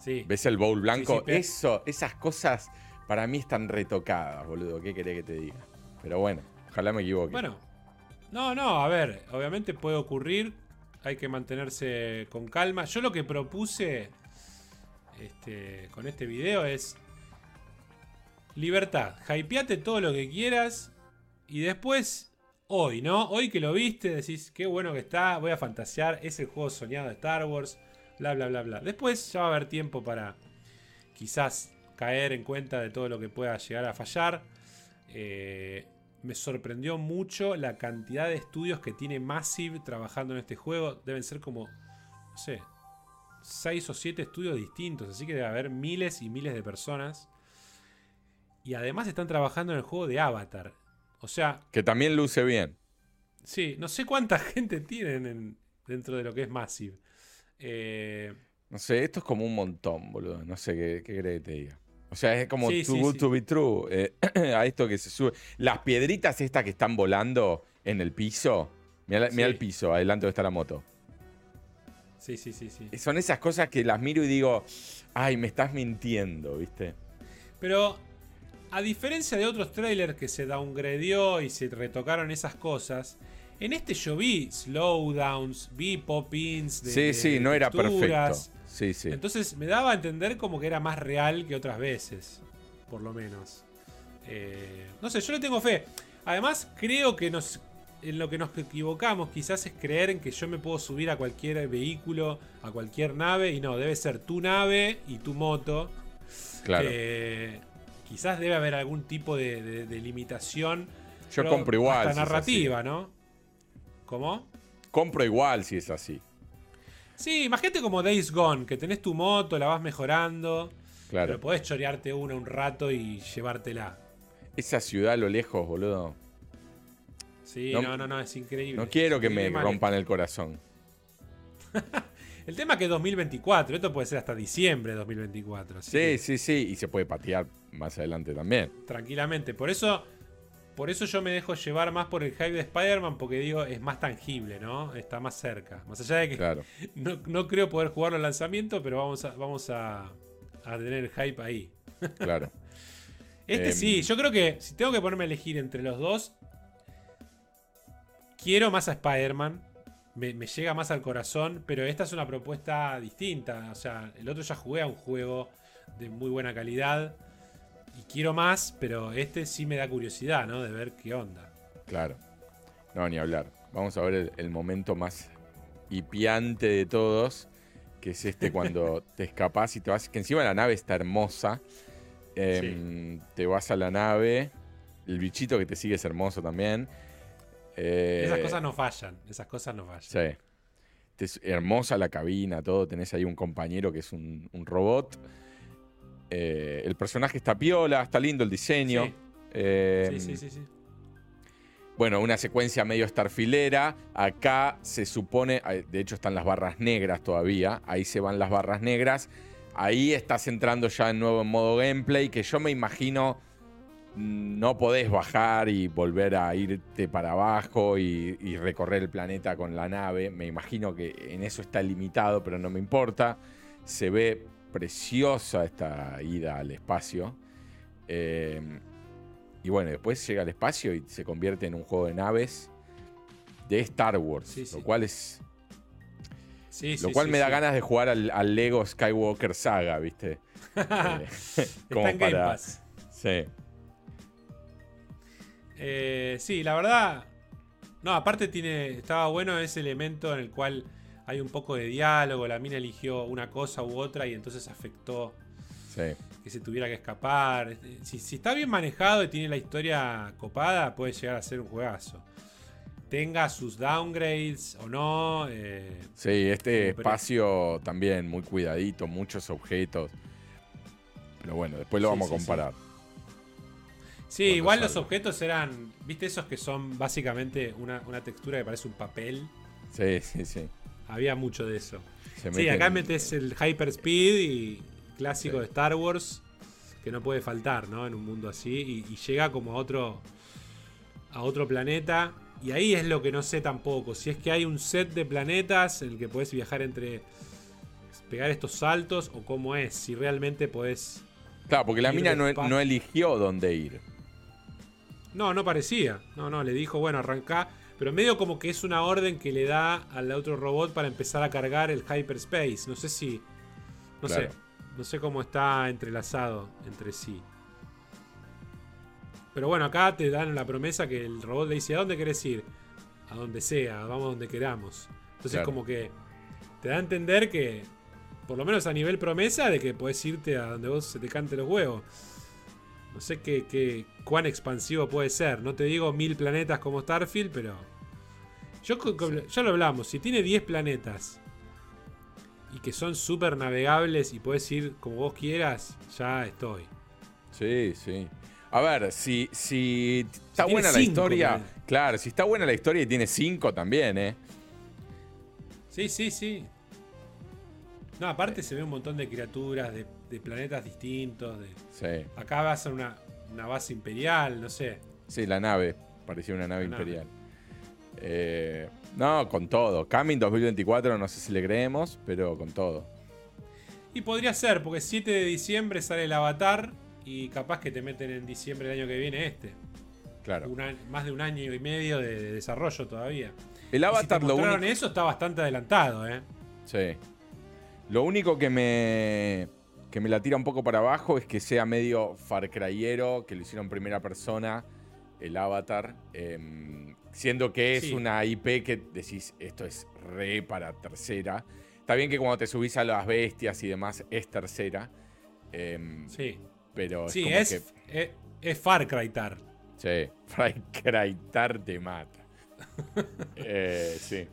Sí. ¿Ves el bowl blanco? Eso, esas cosas para mí están retocadas, boludo. ¿Qué querés que te diga? Pero bueno, ojalá me equivoque. Bueno, no, no, a ver, obviamente puede ocurrir. Hay que mantenerse con calma. Yo lo que propuse este, con este video es libertad. Hypeate todo lo que quieras y después hoy, ¿no? Hoy que lo viste, decís, qué bueno que está, voy a fantasear, es el juego soñado de Star Wars, bla, bla, bla, bla. Después ya va a haber tiempo para quizás caer en cuenta de todo lo que pueda llegar a fallar. Eh, me sorprendió mucho la cantidad de estudios que tiene Massive trabajando en este juego. Deben ser como, no sé, 6 o 7 estudios distintos, así que debe haber miles y miles de personas. Y además están trabajando en el juego de Avatar. O sea. Que también luce bien. Sí, no sé cuánta gente tienen dentro de lo que es Massive. Eh, no sé, esto es como un montón, boludo. No sé qué, qué crees que te diga. O sea, es como too good to be true. Eh, a esto que se sube. Las piedritas estas que están volando en el piso. Mira, el piso, adelante donde está la moto. Sí, sí, sí, sí. Son esas cosas que las miro y digo, ay, me estás mintiendo, ¿viste? Pero a diferencia de otros trailers que se downgradió y se retocaron esas cosas, en este yo vi slowdowns, vi pop-ins de. Sí, sí, no era perfecto. Sí, sí. Entonces me daba a entender como que era más real que otras veces, por lo menos. Eh, no sé, yo le tengo fe. Además, creo que nos. en lo que nos equivocamos quizás es creer en que yo me puedo subir a cualquier vehículo, a cualquier nave, y no, debe ser tu nave y tu moto. Claro. quizás debe haber algún tipo de, limitación. Yo compro igual. Hasta narrativa, ¿no? ¿Cómo? Compro igual si es así. Sí, imagínate como Days Gone, que tenés tu moto, la vas mejorando. Claro. Pero podés chorearte una un rato y llevártela. Esa ciudad a lo lejos, boludo. Sí, no, no, no, es increíble. No quiero que me rompan el corazón. el tema es que es 2024, esto puede ser hasta diciembre de 2024. Sí, sí, sí, y se puede patear más adelante también. Tranquilamente, por eso, por eso yo me dejo llevar más por el hype de Spider-Man, porque digo, es más tangible, ¿no? Está más cerca. Más allá de que no, creo poder jugarlo al lanzamiento, pero vamos a, vamos a, tener el hype ahí. Claro. Este sí, em, yo creo que si tengo que ponerme a elegir entre los dos, Quiero más a Spider-Man. Me, llega más al corazón, pero esta es una propuesta distinta. O sea, el otro ya jugué a un juego de muy buena calidad y quiero más, pero este sí me da curiosidad, ¿no? De ver qué onda. Claro. No, ni hablar. Vamos a ver el, momento más hipiante de todos, que es este cuando te escapas y te vas, que encima la nave está hermosa. Em, te vas a la nave, el bichito que te sigue es hermoso también. esas cosas no fallan, esas cosas no fallan. Sí. Es hermosa la cabina, todo. Tenés ahí un compañero que es un, robot. Eh, el personaje está piola, está lindo el diseño. Eh, sí. sí, sí, sí, Bueno, una secuencia medio starfilera. Acá se supone, de hecho están las barras negras todavía. Ahí se van las barras negras. Ahí estás entrando ya en nuevo en modo gameplay, que yo me imagino no podés bajar y volver a irte para abajo y, recorrer el planeta con la nave. Me imagino que en eso está limitado, pero no me importa. Se ve preciosa esta ida al espacio. Eh, y bueno, después llega al espacio y se convierte en un juego de naves de Star Wars, lo cual es... lo cual me da ganas de jugar al, Lego Skywalker Saga, ¿viste? Eh, como para... Sí. Eh, sí, la verdad. No, aparte tiene. Estaba bueno ese elemento en el cual hay un poco de diálogo. La mina eligió una cosa u otra y entonces afectó que se tuviera que escapar. Este, si, está bien manejado y tiene la historia copada, puede llegar a ser un juegazo. Tenga sus downgrades o no. Eh, sí, este espacio también muy cuidadito, muchos objetos. Pero bueno, después lo vamos a comparar. Sí, igual los objetos eran, viste esos que son básicamente una, textura que parece un papel. Sí, sí, sí. Había mucho de eso. sí, acá metes el Hyperspeed y clásico de Star Wars que no puede faltar, ¿no? En un mundo así y, llega como a otro a otro planeta y ahí es lo que no sé tampoco. Si es que hay un set de planetas en el que puedes viajar entre pegar estos saltos o cómo es, si realmente puedes. Claro, porque la mina no, no eligió dónde ir. No, no parecía. No, no, le dijo, bueno, arranca. Pero medio como que es una orden que le da al otro robot para empezar a cargar el hyperspace. No sé si. No sé. No sé cómo está entrelazado entre sí. Pero bueno, acá te dan la promesa que el robot le dice: ¿A dónde querés ir? A donde sea, vamos a donde queramos. Entonces, como que te da a entender que, por lo menos a nivel promesa, de que puedes irte a donde vos se te cante los huevos. No sé qué, cuán expansivo puede ser. No te digo mil planetas como Starfield, pero. Yo, ya lo hablamos. Si tiene 10 planetas y que son súper navegables y puedes ir como vos quieras, ya estoy. Sí, sí. A ver, si, si está buena la historia. Claro, si está buena la historia y tiene 5 también, ¿eh? Sí, sí, sí. No, aparte se ve un montón de criaturas, de, planetas distintos. De... Sí. Acá va a ser una, base imperial, no sé. Sí, la nave. Parecía una nave imperial. Eh, no, con todo. Coming 2024, no sé si le creemos, pero con todo. Y podría ser, porque 7 de diciembre sale el Avatar y capaz que te meten en diciembre del año que viene este. Claro. más de un año y medio de, desarrollo todavía. El Avatar lo único. eso está bastante adelantado, ¿eh? Sí. Lo único que me, que me la tira un poco para abajo es que sea medio Far Cryero, que lo hicieron en primera persona, el avatar. Em, Siendo que es Sí. una IP que decís, esto es re para tercera. Está bien que cuando te subís a las bestias y demás es tercera. em, Sí. Pero Sí, como es, que. es, es Far Cry Tar. Sí, Tar te mata. Eh, sí.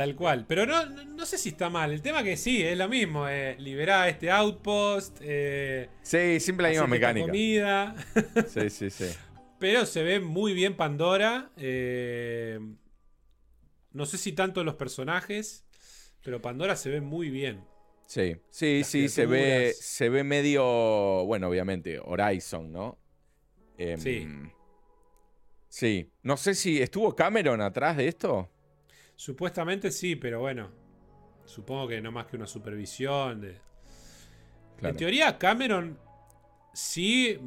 Tal cual. Pero no, no, sé si está mal. El tema que sí, es lo mismo. Eh, liberá este outpost. Eh, Sí, siempre la misma mecánica. comida. Sí, sí, sí. Pero se ve muy bien Pandora. eh, no sé si tanto los personajes. Pero Pandora se ve muy bien. Sí, sí, Las sí, se ve, se ve medio, bueno, obviamente, Horizon, ¿no? Em, Sí. Sí, no sé si estuvo Cameron atrás de esto. Supuestamente sí, pero bueno. Supongo que no más que una supervisión. de- Claro. En teoría, Cameron sí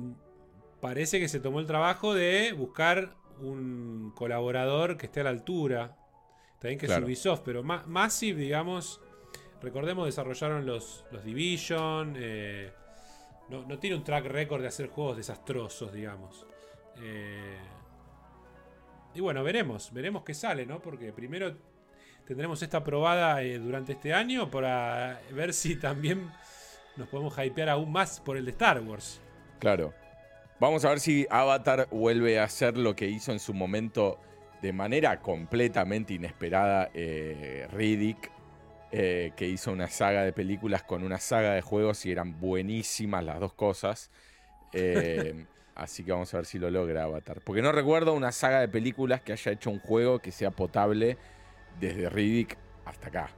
parece que se tomó el trabajo de buscar un colaborador que esté a la altura. También que Claro. es Ubisoft, pero Ma- Massive, digamos, recordemos, desarrollaron los, los Division. eh, no, no tiene un track record de hacer juegos desastrosos, digamos. Eh, y bueno, veremos, veremos qué sale, ¿no? Porque primero tendremos esta probada eh, durante este año para ver si también nos podemos hypear aún más por el de Star Wars. Claro. Vamos a ver si Avatar vuelve a hacer lo que hizo en su momento de manera completamente inesperada eh, Riddick, eh, que hizo una saga de películas con una saga de juegos y eran buenísimas las dos cosas. Eh, así que vamos a ver si lo logra Avatar. Porque no recuerdo una saga de películas que haya hecho un juego que sea potable desde Riddick hasta acá.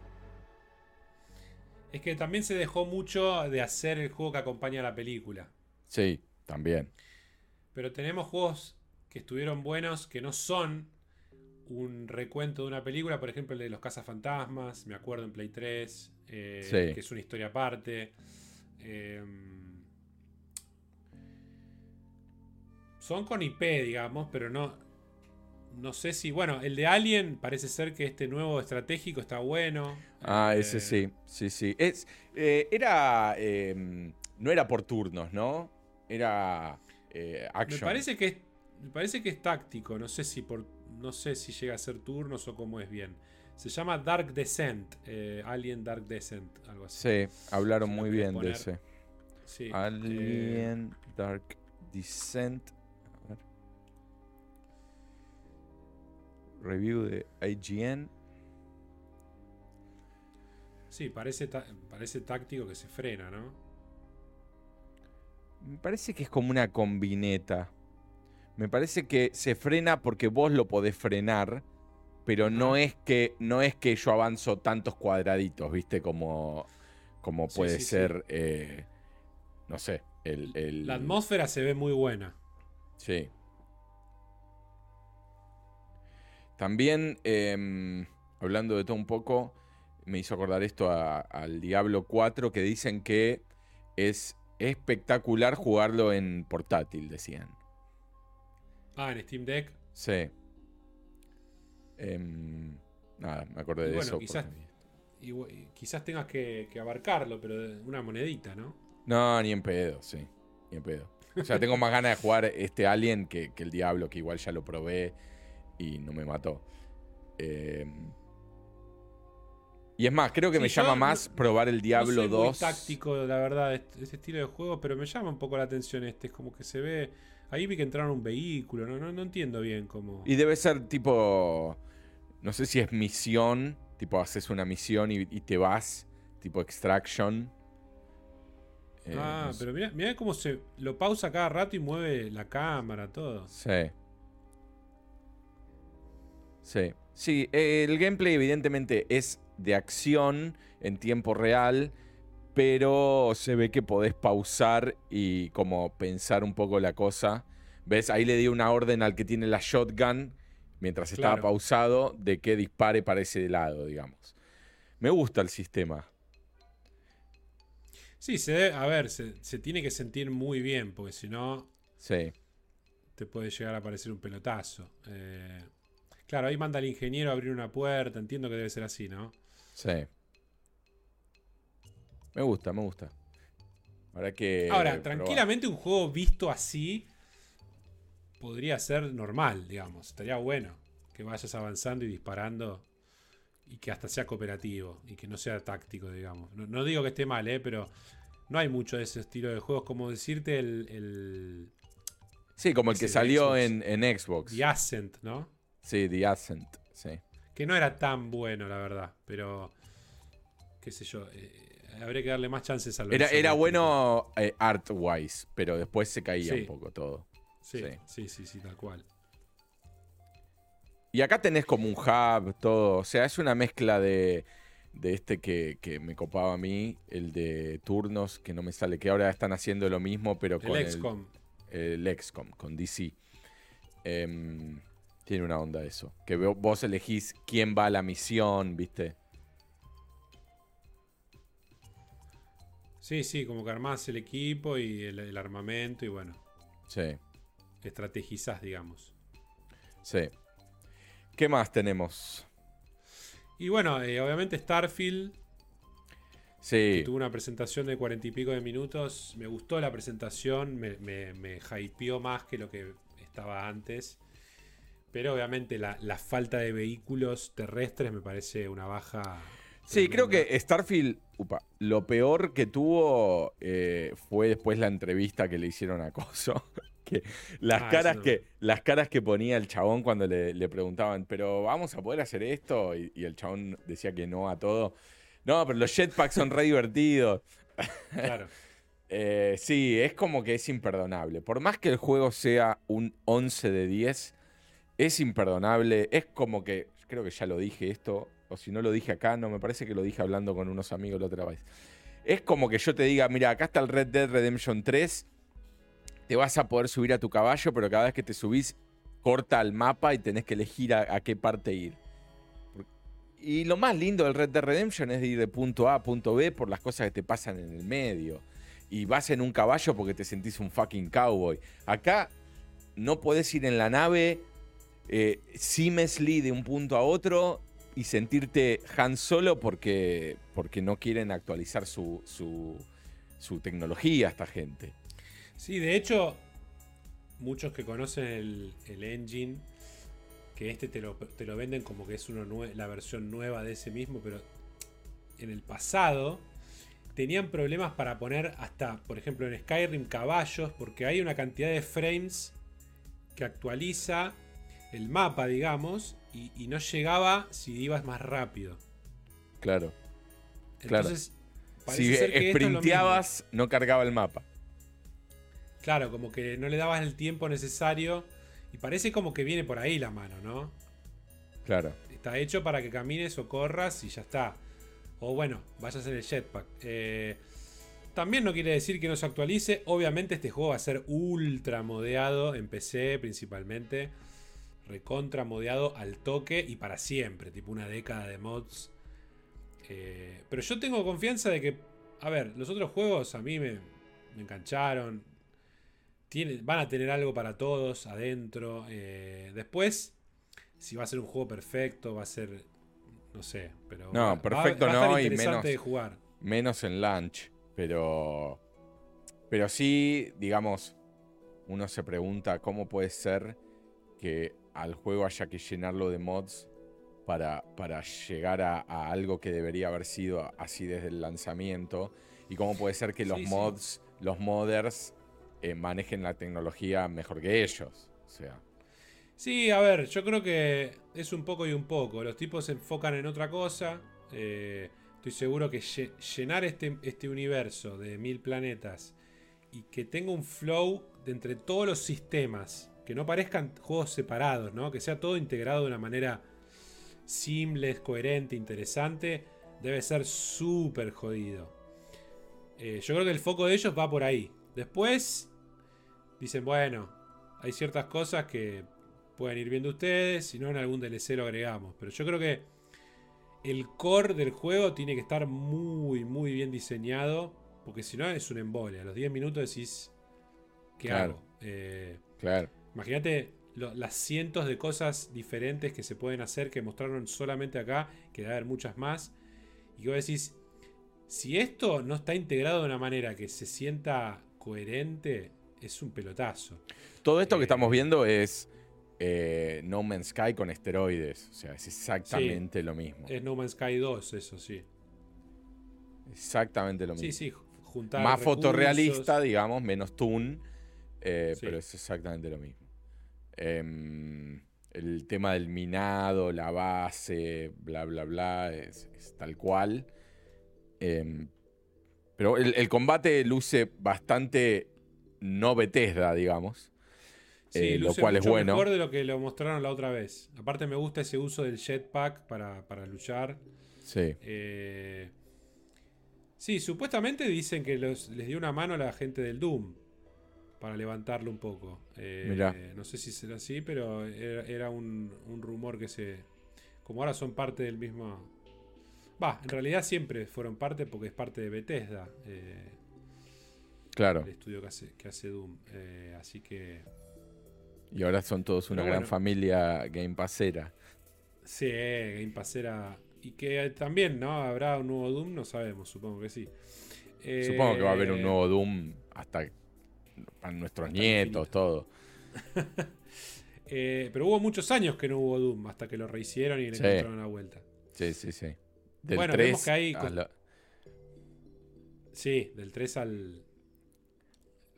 Es que también se dejó mucho de hacer el juego que acompaña a la película. Sí, también. Pero tenemos juegos que estuvieron buenos que no son un recuento de una película. Por ejemplo, el de los cazafantasmas, me acuerdo en Play 3, eh, Sí. que es una historia aparte. Eh, son con IP, digamos, pero no. No sé si. Bueno, el de Alien parece ser que este nuevo estratégico está bueno. Ah, Eh, ese sí, sí, sí. Es, eh, era. eh, no era por turnos, ¿no? Era. eh, Me action. parece que es, me parece que es táctico. No sé si por, no sé si llega a ser turnos o cómo es bien. Se llama Dark Descent, eh, Alien Dark Descent, algo así. Sí, hablaron muy bien de ese. Sí, eh, Alien Dark Descent. Review de IGN. sí, parece, parece táctico que se frena, ¿no? Me parece que es como una combineta. Me parece que se frena porque vos lo podés frenar, pero no es que no es que yo avanzo tantos cuadraditos, ¿viste? Como, como puede sí, sí. ser, eh, no sé, el, el- La atmósfera se ve muy buena. Sí. También, em, hablando de todo un poco, me hizo acordar esto al Diablo 4, que dicen que es espectacular jugarlo en portátil, decían. Ah, en Steam Deck. Sí. Em, nada, me acordé Y de bueno, eso. quizás- Y, y quizás tengas que, que abarcarlo, pero una monedita, ¿no? No, ni en pedo, sí. Ni en pedo. O sea, tengo más ganas de jugar este Alien que, que el Diablo, que igual ya lo probé y no me mató. Eh, y es más, creo que Sí, me llama no- más probar el Diablo no soy 2. muy táctico, la verdad, este estilo de juego, pero me llama un poco la atención este. Es como que se ve. Ahí vi que entraron un vehículo, no, no, no entiendo bien cómo. Y debe ser tipo. No sé si es misión. Tipo, haces una misión y, y te vas. Tipo Extraction. Eh, ah, no sé. pero mira, mira cómo se lo pausa cada rato y mueve la cámara, todo. Sí. Sí. Sí, el gameplay evidentemente es de acción en tiempo real, pero se ve que podés pausar y como pensar un poco la cosa. ¿Ves? Ahí le di una orden al que tiene la shotgun mientras estaba Claro. pausado de que dispare para ese lado, digamos. Me gusta el sistema. Sí, se debe- a ver, se, se tiene que sentir muy bien, porque si no, Sí. te puede llegar a parecer un pelotazo. Eh, claro, ahí manda el ingeniero a abrir una puerta, entiendo que debe ser así, ¿no? Sí. Me gusta, me gusta. Habrá que. Ahora, tranquilamente un juego visto así podría ser normal, digamos. Estaría bueno que vayas avanzando y disparando y que hasta sea cooperativo y que no sea táctico, digamos. No, digo que esté mal, ¿eh? pero no hay mucho de ese estilo de juegos. Como decirte el. sí, como el que salió en, en, Xbox. The Ascent, ¿no? Sí, The Ascent, sí. Que no era tan bueno, la verdad, pero. qué sé yo. Eh, habría que darle más chances a Era, era bueno eh, art-wise, pero después se caía un poco todo. Sí, sí, sí, sí, tal cual. Y acá tenés como un hub, todo. O sea, es una mezcla de, este que, me copaba a mí, el de turnos, que no me sale, que ahora están haciendo lo mismo, pero con el XCOM. El, XCOM, con DC. Em, tiene una onda eso. Que vos elegís quién va a la misión, ¿viste? Sí, sí, como que armás el equipo y el armamento y bueno. Sí estrategizás, digamos. Sí. ¿Qué más tenemos? Y bueno, eh, obviamente Starfield. Sí. tuvo una presentación de cuarenta y pico de minutos. Me gustó la presentación, me, me, hypeó más que lo que estaba antes. Pero obviamente la, falta de vehículos terrestres me parece una baja. Sí, creo que Starfield, upa, lo peor que tuvo eh, fue después la entrevista que le hicieron a Coso. que las ah, caras que las caras que ponía el chabón cuando le, preguntaban, pero vamos a poder hacer esto y, el chabón decía que no a todo. No, pero los jetpacks son re divertidos. Claro. Eh, sí, es como que es imperdonable. Por más que el juego sea un 11 de 10, es imperdonable. Es como que, creo que ya lo dije esto, o si no lo dije acá, no me parece que lo dije hablando con unos amigos la otra vez. Es como que yo te diga, mira, acá está el Red Dead Redemption 3 te vas a poder subir a tu caballo, pero cada vez que te subís, corta el mapa y tenés que elegir a, qué parte ir. Y lo más lindo del Red Dead Redemption es ir de punto A a punto B por las cosas que te pasan en el medio. Y vas en un caballo porque te sentís un fucking cowboy. Acá no podés ir en la nave eh, seamlessly de un punto a otro y sentirte Han Solo porque, porque no quieren actualizar su, su, su tecnología esta gente. Sí, de hecho, muchos que conocen el, engine, que este te lo, venden como que es la versión nueva de ese mismo, pero en el pasado tenían problemas para poner hasta, por ejemplo, en Skyrim caballos, porque hay una cantidad de frames que actualiza el mapa, digamos, y, no llegaba si ibas más rápido. Claro. Entonces, si sprinteabas, no cargaba el mapa. Claro, como que no le dabas el tiempo necesario. Y parece como que viene por ahí la mano, ¿no? Claro. Está hecho para que camines o corras y ya está. O bueno, vayas en el jetpack. Eh, también no quiere decir que no se actualice. Obviamente este juego va a ser ultra modeado en PC principalmente. Recontra modeado al toque y para siempre. Tipo una década de mods. Eh, pero yo tengo confianza de que... A ver, los otros juegos a mí me, me engancharon van a tener algo para todos adentro. Eh, después, si va a ser un juego perfecto, va a ser. No sé, pero. No, perfecto no, y menos. De jugar. Menos en launch, pero. Pero sí, digamos, uno se pregunta cómo puede ser que al juego haya que llenarlo de mods para, para llegar a, algo que debería haber sido así desde el lanzamiento. Y cómo puede ser que los mods, los modders, eh, manejen la tecnología mejor que ellos. O sea. Sí, a ver, yo creo que es un poco y un poco. Los tipos se enfocan en otra cosa. Eh, estoy seguro que llenar este, este universo de mil planetas y que tenga un flow de entre todos los sistemas, que no parezcan juegos separados, ¿no? Que sea todo integrado de una manera simple, coherente, interesante, debe ser súper jodido. Eh, yo creo que el foco de ellos va por ahí. Después, dicen, bueno, hay ciertas cosas que pueden ir viendo ustedes, si no en algún DLC lo agregamos. Pero yo creo que el core del juego tiene que estar muy, muy bien diseñado, porque si no es un embole. A los 10 minutos decís, ¿qué hago? Eh, claro. Imagínate las cientos de cosas diferentes que se pueden hacer que mostraron solamente acá, que debe haber muchas más. Y vos decís, si esto no está integrado de una manera que se sienta coherente, es un pelotazo. Todo esto que Eh, estamos viendo es eh, No Man's Sky con esteroides. O sea, es exactamente lo mismo. Es No Man's Sky 2, eso sí. Exactamente lo mismo. Sí, sí, juntar. Más recursos. fotorrealista, digamos, menos toon. eh, Sí. Pero es exactamente lo mismo. Em, el tema del minado, la base, bla, bla, bla, es, es tal cual. Em, pero el, el combate luce bastante no Bethesda, digamos. Sí, eh, lo cual es bueno. mejor de lo que lo mostraron la otra vez. Aparte me gusta ese uso del jetpack para, para luchar. Sí. Eh, sí, supuestamente dicen que los- les dio una mano a la gente del Doom para levantarlo un poco. Eh. No sé si será así, pero era, era un, un rumor que se... Como ahora son parte del mismo... Va, en realidad siempre fueron parte porque es parte de Bethesda, eh, Claro. el estudio que hace, que hace Doom. Eh, así que... Y ahora son todos una Pero gran bueno. familia Game Passera. Sí, Game Pass era... Y que también, ¿no? ¿Habrá un nuevo Doom? No sabemos, supongo que sí. Supongo que va a haber un nuevo Doom hasta para nuestros nietos, infinito. todo. Eh, pero hubo muchos años que no hubo Doom hasta que lo rehicieron y le Sí. encontraron la vuelta. Sí, sí, sí. Del Bueno, 3 vemos que hay a cos- la- Sí, del 3 al.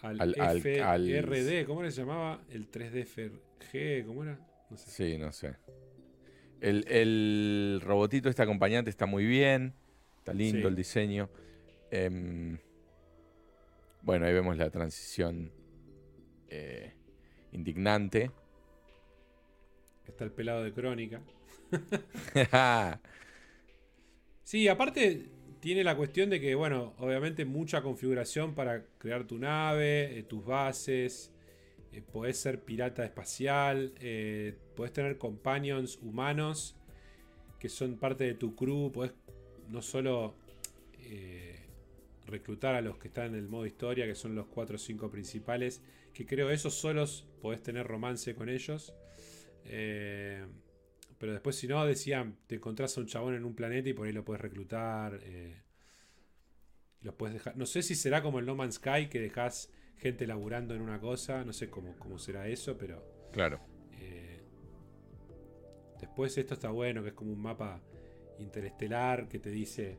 Al, Al- al- FRD, ¿cómo le llamaba? El 3D ¿cómo era? No sé. Sí, no sé. El, el robotito, este acompañante, está muy bien. Está lindo Sí. el diseño. Em, bueno, ahí vemos la transición eh, indignante. Está el pelado de Crónica. Sí, aparte tiene la cuestión de que, bueno, obviamente mucha configuración para crear tu nave, eh, tus bases. eh, podés ser pirata espacial. eh, podés tener companions humanos que son parte de tu crew. Podés no solo eh, reclutar a los que están en el modo historia, que son los 4 o 5 principales. Que creo esos solos podés tener romance con ellos. Eh, pero después, si no, decían, te encontrás a un chabón en un planeta y por ahí lo puedes reclutar. eh, y los puedes dejar. No sé si será como el No Man's Sky, que dejas gente laburando en una cosa. No sé cómo, cómo será eso, pero. claro. eh, después esto está bueno, que es como un mapa interestelar que te dice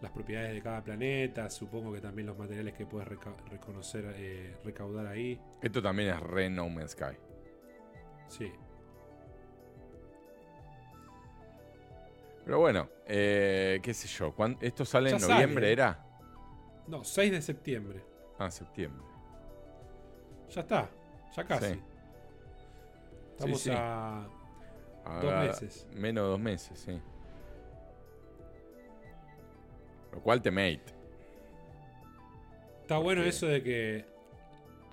las propiedades de cada planeta. Supongo que también los materiales que puedes reca- reconocer, eh, recaudar ahí. Esto también es re No Man's Sky. Sí. Pero bueno, eh, qué sé yo. ¿cuán- ¿Esto sale Ya en noviembre, era? No, 6 de septiembre. Ah, septiembre. Ya está, ya casi. Sí. Estamos sí. a dos meses. Menos de dos meses, sí. Lo cual te mate. Está bueno eso de que.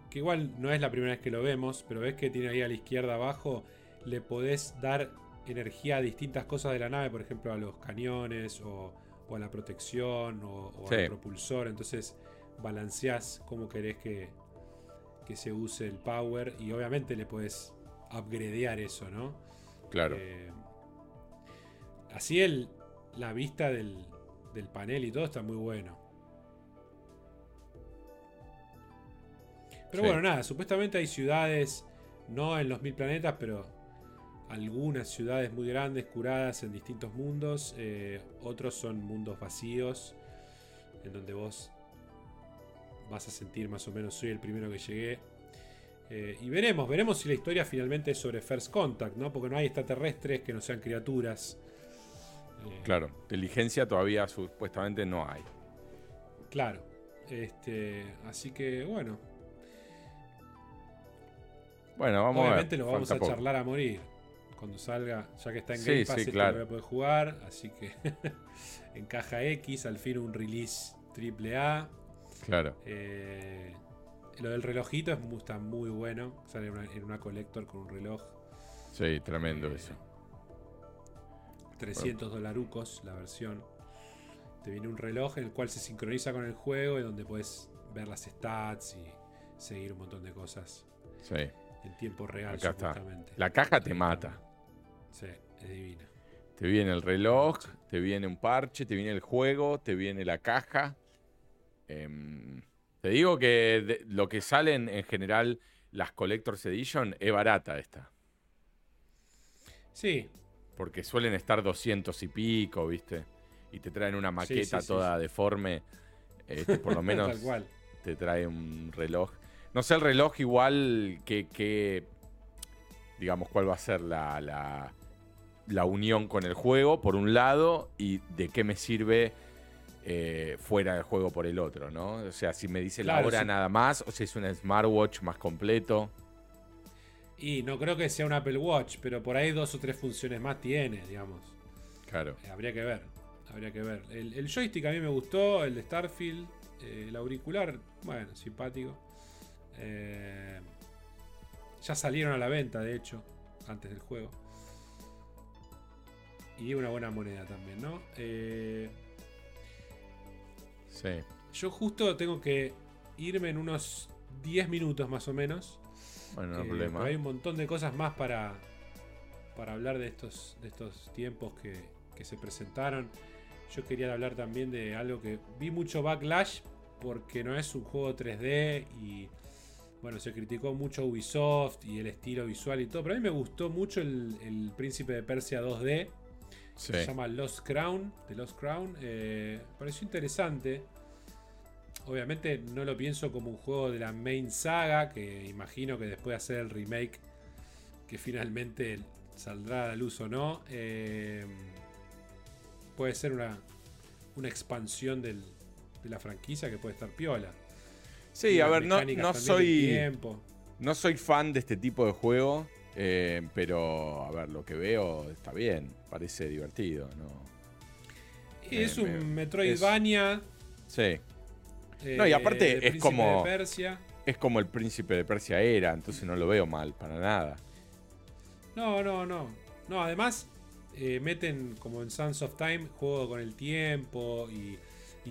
Que igual no es la primera vez que lo vemos, pero ves que tiene ahí a la izquierda abajo. Le podés dar energía a distintas cosas de la nave, por ejemplo a los cañones o, o a la protección o, o Sí. al propulsor. Entonces balanceás cómo querés que, que se use el power y obviamente le podés upgradear eso, ¿no? Claro. Eh, así el, la vista del, del panel y todo está muy bueno. Pero Sí. bueno, nada, supuestamente hay ciudades, no en los mil planetas, pero algunas ciudades muy grandes, curadas en distintos mundos. eh, otros son mundos vacíos, en donde vos vas a sentir más o menos, soy el primero que llegué. Eh, y veremos, veremos si la historia finalmente es sobre First Contact, ¿no? Porque no hay extraterrestres que no sean criaturas. Eh, Claro. Inteligencia todavía supuestamente no hay. Claro. Este, así que bueno, Bueno, vamos obviamente a ver. lo vamos falta a poco. charlar a morir. Cuando salga, ya que está en Sí, Game Pass, sí, este claro. lo voy a poder jugar. Así que en caja X, al fin un release triple A. Claro. Eh, lo del relojito es está muy bueno. Sale en una, en una collector con un reloj. Sí, tremendo Eh, eso. 300 dolarucos la versión. Te viene un reloj en el cual se sincroniza con el juego y donde puedes ver las stats y seguir un montón de cosas Sí. en tiempo real. Acá está. La caja te mata. Sí, es divina. Te viene el reloj, te viene un parche, te viene el juego, te viene la caja. Em, Te digo que lo que salen en general las Collector's Edition es barata esta. Sí. Porque suelen estar 200 y pico, ¿viste? Y te traen una maqueta toda deforme. Este, por lo menos te trae un reloj. No sé el reloj igual que, digamos, cuál va a ser la, la, la, unión con el juego, por un lado, y de qué me sirve eh, fuera del juego por el otro, ¿no? O sea, si me dice la hora nada más, o si es un smartwatch más completo. Y no creo que sea un Apple Watch, pero por ahí dos o tres funciones más tiene, digamos. Claro. Eh, habría que ver. Habría que ver. El, joystick a mí me gustó, el de Starfield. Eh, el auricular, bueno, simpático. ya salieron a la venta, de hecho, antes del juego. Y una buena moneda también, ¿no? Eh, yo justo tengo que irme en unos 10 minutos más o menos. Bueno, no hay problema. hay un montón de cosas más para, para hablar de estos, de estos tiempos que, se presentaron. Yo quería hablar también de algo que vi mucho backlash porque no es un juego 3D y bueno, se criticó mucho Ubisoft y el estilo visual y todo, pero a mí me gustó mucho el, Príncipe de Persia 2D. Se llama Lost Crown, de Lost Crown. Eh, pareció interesante. Obviamente no lo pienso como un juego de la main saga, que imagino que después de hacer el remake, que finalmente saldrá a la luz o no, eh, puede ser una, una expansión de la franquicia que puede estar piola. Sí, a ver, no, no soy. No soy fan de este tipo de juego, eh, pero a ver, lo que veo está bien, parece divertido, ¿no? Es un Metroidvania. Sí no, y aparte es como. Es como el príncipe de Persia era, entonces no lo veo mal, para nada. No, no, no. No, además, eh, meten como en Sons of Time, juego con el tiempo y,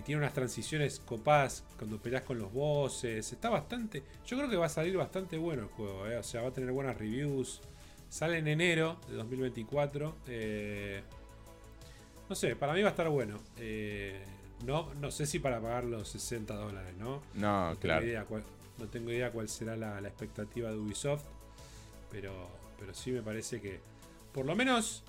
tiene unas transiciones copadas cuando peleas con los bosses. Está bastante. Yo creo que va a salir bastante bueno el juego, eh. o sea, va a tener buenas reviews. Sale en enero de 2024. Eh, no sé, para mí va a estar bueno. Eh, no, no sé si para pagar los 60 dólares, ¿no? No, claro. no tengo idea cuál será la, expectativa de Ubisoft. Pero, pero sí me parece que por lo menos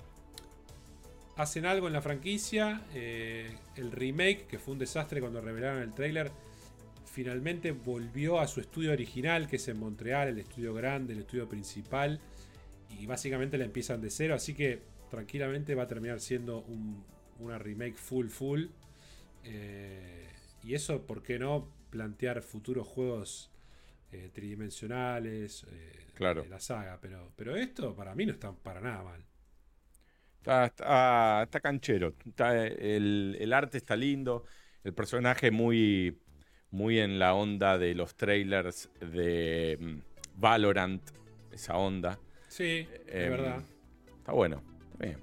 hacen algo en la franquicia. Eh, el remake, que fue un desastre cuando revelaron el trailer, finalmente volvió a su estudio original, que es en Montreal, el estudio grande, el estudio principal. Y básicamente la empiezan de cero, así que tranquilamente va a terminar siendo una remake full full. Eh, y eso, ¿por qué no plantear futuros juegos eh, tridimensionales eh, de la saga? Pero, pero esto para mí no está para nada mal. Está, está, canchero. el, arte está lindo. El personaje muy, muy en la onda de los trailers de mm, Valorant. Esa onda. Sí, es em, verdad. Está bueno. Bien.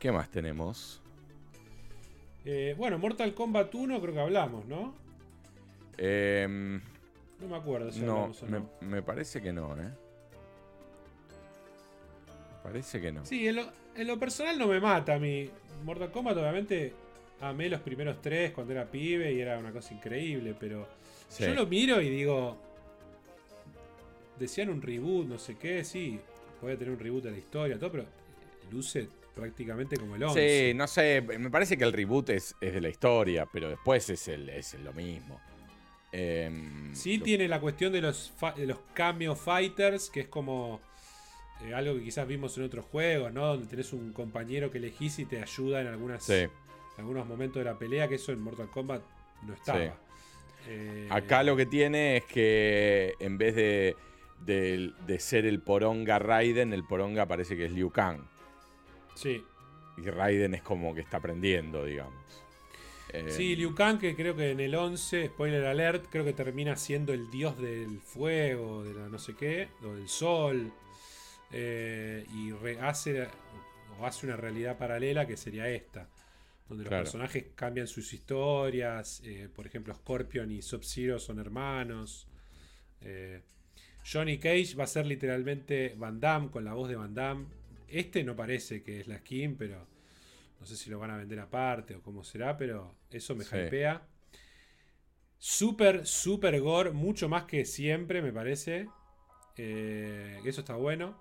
¿Qué más tenemos? Eh, bueno, Mortal Kombat 1 creo que hablamos, ¿no? Em, no me acuerdo si no, hablamos o no. Me, parece que no, ¿eh? Parece que no. Sí, en lo, personal no me mata a mí. Mortal Kombat, obviamente, amé los primeros tres cuando era pibe y era una cosa increíble, pero yo lo miro y digo. Decían un reboot, no sé qué, sí, puede tener un reboot de la historia, todo, pero luce prácticamente como el 11. Sí, no sé, me parece que el reboot es, de la historia, pero después es, el, es lo mismo. Em, sí tiene la cuestión de los, de los cameo fighters, que es como eh, algo que quizás vimos en otros juegos, ¿no? Donde tenés un compañero que elegís y te ayuda en, algunas, algunos momentos de la pelea, que eso en Mortal Kombat no estaba. Eh, Acá lo que tiene es que en vez de, de, de ser el Poronga Raiden, el Poronga parece que es Liu Kang. Sí. Y Raiden es como que está aprendiendo, digamos. sí, eh, Liu Kang, que creo que en el 11, spoiler alert, creo que termina siendo el dios del fuego, de la no sé qué, o del sol. Eh, y hace, o hace una realidad paralela que sería esta. Donde los personajes cambian sus historias. Eh, por ejemplo, Scorpion y Sub-Zero son hermanos. Johnny Cage va a ser literalmente Van Damme con la voz de Van Damme. Este no parece que es la skin, pero no sé si lo van a vender aparte o cómo será, pero eso me hypea. Super, super gore, mucho más que siempre, me parece. Eh, eso está bueno.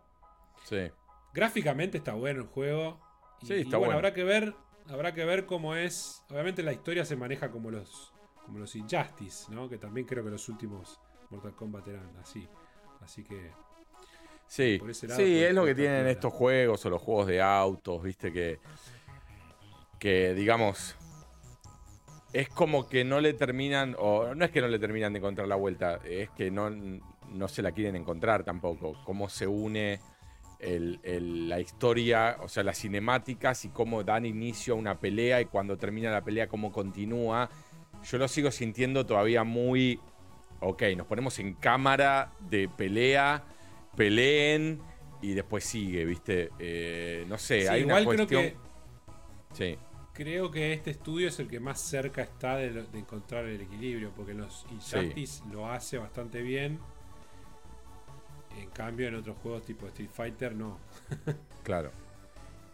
Sí. Gráficamente está bueno el juego. Y, Sí, y está bueno, bueno. habrá que ver. Habrá que ver cómo es. Obviamente la historia se maneja como los. como los Injustice, ¿no? Que también creo que los últimos Mortal Kombat eran así. Así que. Sí, sí, es lo que tienen estos juegos o los juegos de autos, viste que. Que digamos. Es como que no le terminan, o no es que no le terminan de encontrar la vuelta, es que no, no se la quieren encontrar tampoco. Cómo se une el- el- la historia, o sea, las cinemáticas y cómo dan inicio a una pelea y cuando termina la pelea, cómo continúa. Yo lo sigo sintiendo todavía muy. Ok, nos ponemos en cámara de pelea, peleen y después sigue, ¿viste? Eh, no sé, Sí, hay igual una creo cuestión. que. Sí, Creo que este estudio es el que más cerca está de, lo- de encontrar el equilibrio, porque en los Injustice lo hace bastante bien. En cambio, en otros juegos tipo Street Fighter, no. claro.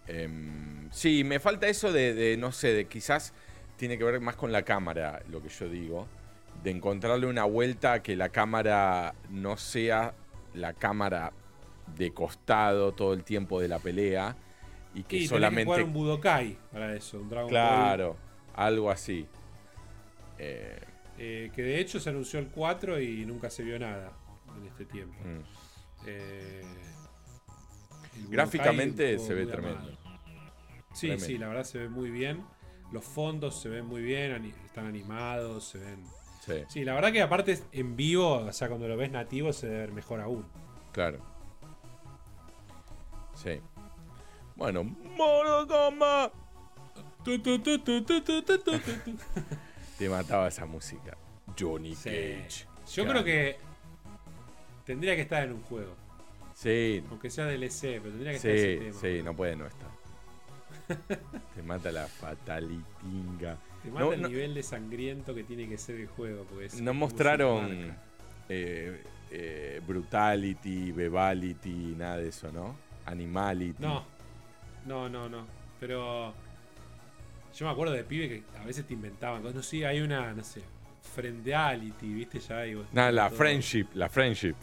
Em, sí, me falta eso de, de, no sé, de quizás tiene que ver más con la cámara, lo que yo digo. De encontrarle una vuelta que la cámara no sea la cámara de costado todo el tiempo de la pelea y que tenés que solamente. jugar un Budokai para eso, un Dragon Ball. claro, algo así. Eh, eh, que de hecho se anunció el 4 y nunca se vio nada en este tiempo. mm. Eh, Gráficamente se ve tremendo. Sí, Tremendo. sí, la verdad se ve muy bien. Los fondos se ven muy bien, están animados, se ven. Sí. la verdad que aparte en vivo, o sea, cuando lo ves nativo se debe ver mejor aún. Claro. Sí. Bueno, monogama. Te mataba esa música. Johnny sí. Cage. Yo creo que tendría que estar en un juego. Sí. Aunque sea DLC, pero tendría que estar en ese tema. Sí, no puede no estar. Te mata la fatalitinga. Te mata No, el no- nivel de sangriento que tiene que ser el juego. Porque es No mostraron eh, eh, Brutality, Bebality, nada de eso, ¿no? Animality. No, no, no, no. Pero yo me acuerdo de pibe que a veces te inventaban. No sé, hay una, no sé, friendality, ¿viste? Ya hay. Nada, la todo- friendship, la friendship.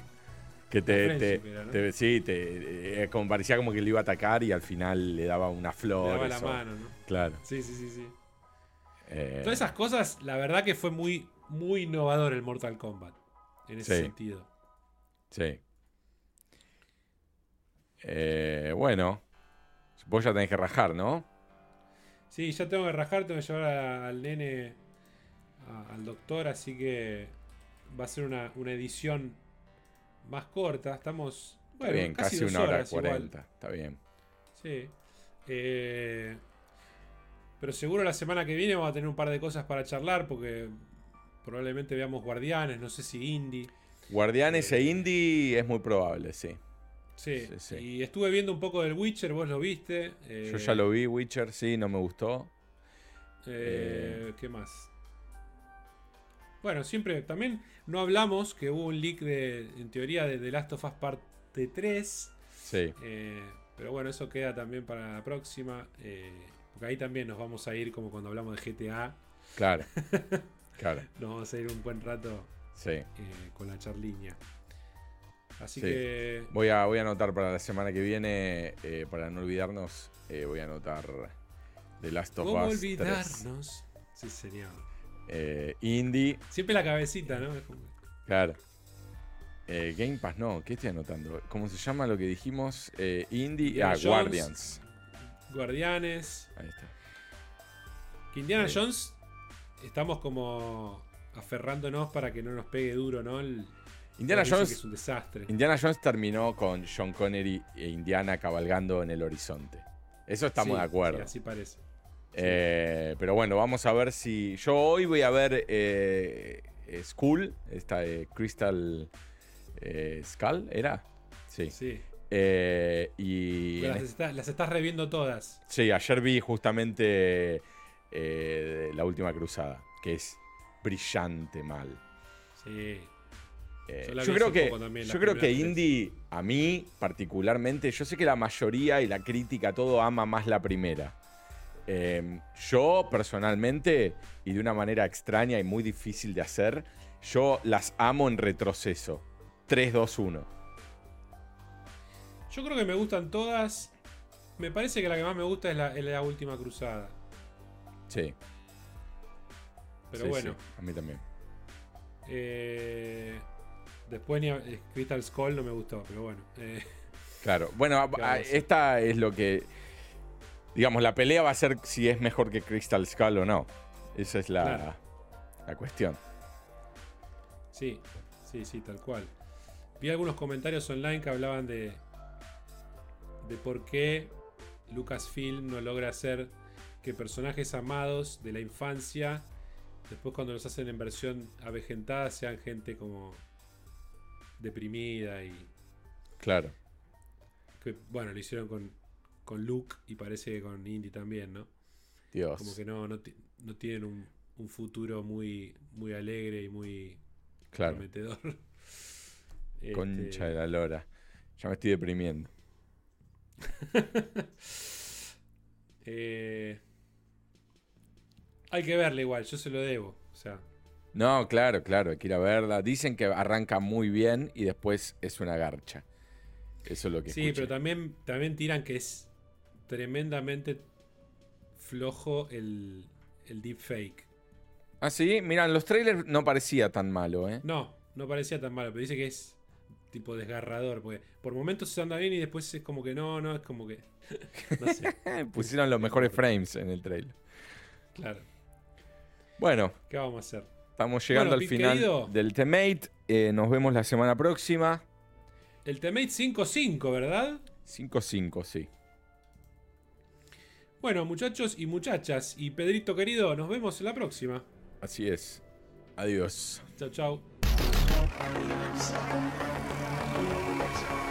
Que te, te- era, ¿no? te- sí, te, eh, como parecía como que le iba a atacar y al final le daba una Le flor. daba la mano, ¿no? Claro. Sí, sí, sí, sí. Eh, Todas esas cosas, la verdad que fue muy, muy innovador el Mortal Kombat. En ese Sí. sentido. Sí. Eh, bueno, vos ya tenés que rajar, ¿no? Sí, ya tengo que rajar, tengo que llevar a- al nene a- al doctor, así que va a ser una, una edición más corta. Estamos. Está Bueno, bien, casi, casi, dos una hora cuarenta. Está bien. Sí. Eh, pero seguro la semana que viene vamos a tener un par de cosas para charlar porque probablemente veamos Guardianes, no sé si Indie. Guardianes Eh, e Indie es muy probable, sí. Sí. Sí, sí. Y estuve viendo un poco del Witcher, vos lo viste. eh, Yo ya lo vi, Witcher, sí, no me gustó. eh, ¿Qué más? Bueno, siempre también no hablamos que hubo un leak de, en teoría, de The Last of Us Parte 3. Sí, eh, pero bueno, eso queda también para la próxima. Porque ahí también nos vamos a ir como cuando hablamos de GTA. claro. Claro, Nos vamos a ir un buen rato sí. eh, con la charliña. Así Sí. que. Voy a, voy a anotar para la semana que viene, eh, para no olvidarnos, eh, voy a anotar The Last of ¿Cómo Us 3. olvidarnos? Sí, señor. Eh, Indie, Siempre la cabecita, ¿no? Claro. Game Pass, no, ¿qué estoy anotando? ¿Cómo se llama lo que dijimos? Indie, ah, Jones. Guardians. Guardianes. Ahí está. Que Indiana. Jones estamos como aferrándonos para que no nos pegue duro, ¿no? El, Indiana Jones, es un desastre. Indiana Jones terminó con Sean Connery e Indiana cabalgando en el horizonte. Eso estamos Sí, de acuerdo. sí, así parece. Eh, pero bueno, vamos a ver si. Yo hoy voy a ver eh, eh, Skull, esta de Crystal eh, Skull, ¿era? Sí. Sí. Eh, y. Las, estás, las estás reviendo todas. Sí, ayer vi justamente eh, La Última Cruzada, que es brillante mal. Sí. Eh, Yo creo que, también, yo creo que. Indie, a mí particularmente, yo sé que la mayoría y la crítica, todo ama más la primera. Eh, yo personalmente, y de una manera extraña y muy difícil de hacer, yo las amo en retroceso. 3, 2, 1. Yo creo que me gustan todas. Me parece que la que más me gusta es la, es la última cruzada. Sí. Pero sí, bueno. sí, a mí también. eh, después ni a- eh, Crystal Skull no me gustó, pero bueno. eh, Claro. Bueno, esta es lo que. Digamos, la pelea va a ser si es mejor que Crystal Skull o no. Esa es la, Claro. la cuestión. sí, sí, sí, tal cual. Vi algunos comentarios online que hablaban de. De por qué Lucasfilm no logra hacer que personajes amados de la infancia, después cuando los hacen en versión avejentada, sean gente como deprimida y Claro. que bueno, lo hicieron con, con Luke y parece que con Indy también, ¿no? Dios. Como que no, no, no tienen un, un futuro muy, muy alegre y muy Claro. prometedor. Concha Este, de la lora. Ya me estoy deprimiendo. eh, hay que verla igual, yo se lo debo. O sea, No, claro, claro, hay que ir a verla. Dicen que arranca muy bien y después es una garcha. Eso es lo que sí, escuché. pero también, también tiran que es tremendamente flojo el, el deepfake. Ah, sí, mira, en los trailers no parecía tan malo, ¿eh? No, no parecía tan malo, pero dice que es tipo desgarrador. Porque por momentos se anda bien y después es como que no, no, es como que. no sé, Pusieron los mejores frames en el trailer. claro. Bueno, ¿Qué vamos a hacer? estamos llegando Bueno, al final querido. del Temate. Eh, nos vemos la semana próxima. El Temate 5-5, ¿verdad? 5-5, sí. Bueno, muchachos y muchachas, y Pedrito querido, nos vemos en la próxima. Así es. Adiós. Chao, chao. Thanks.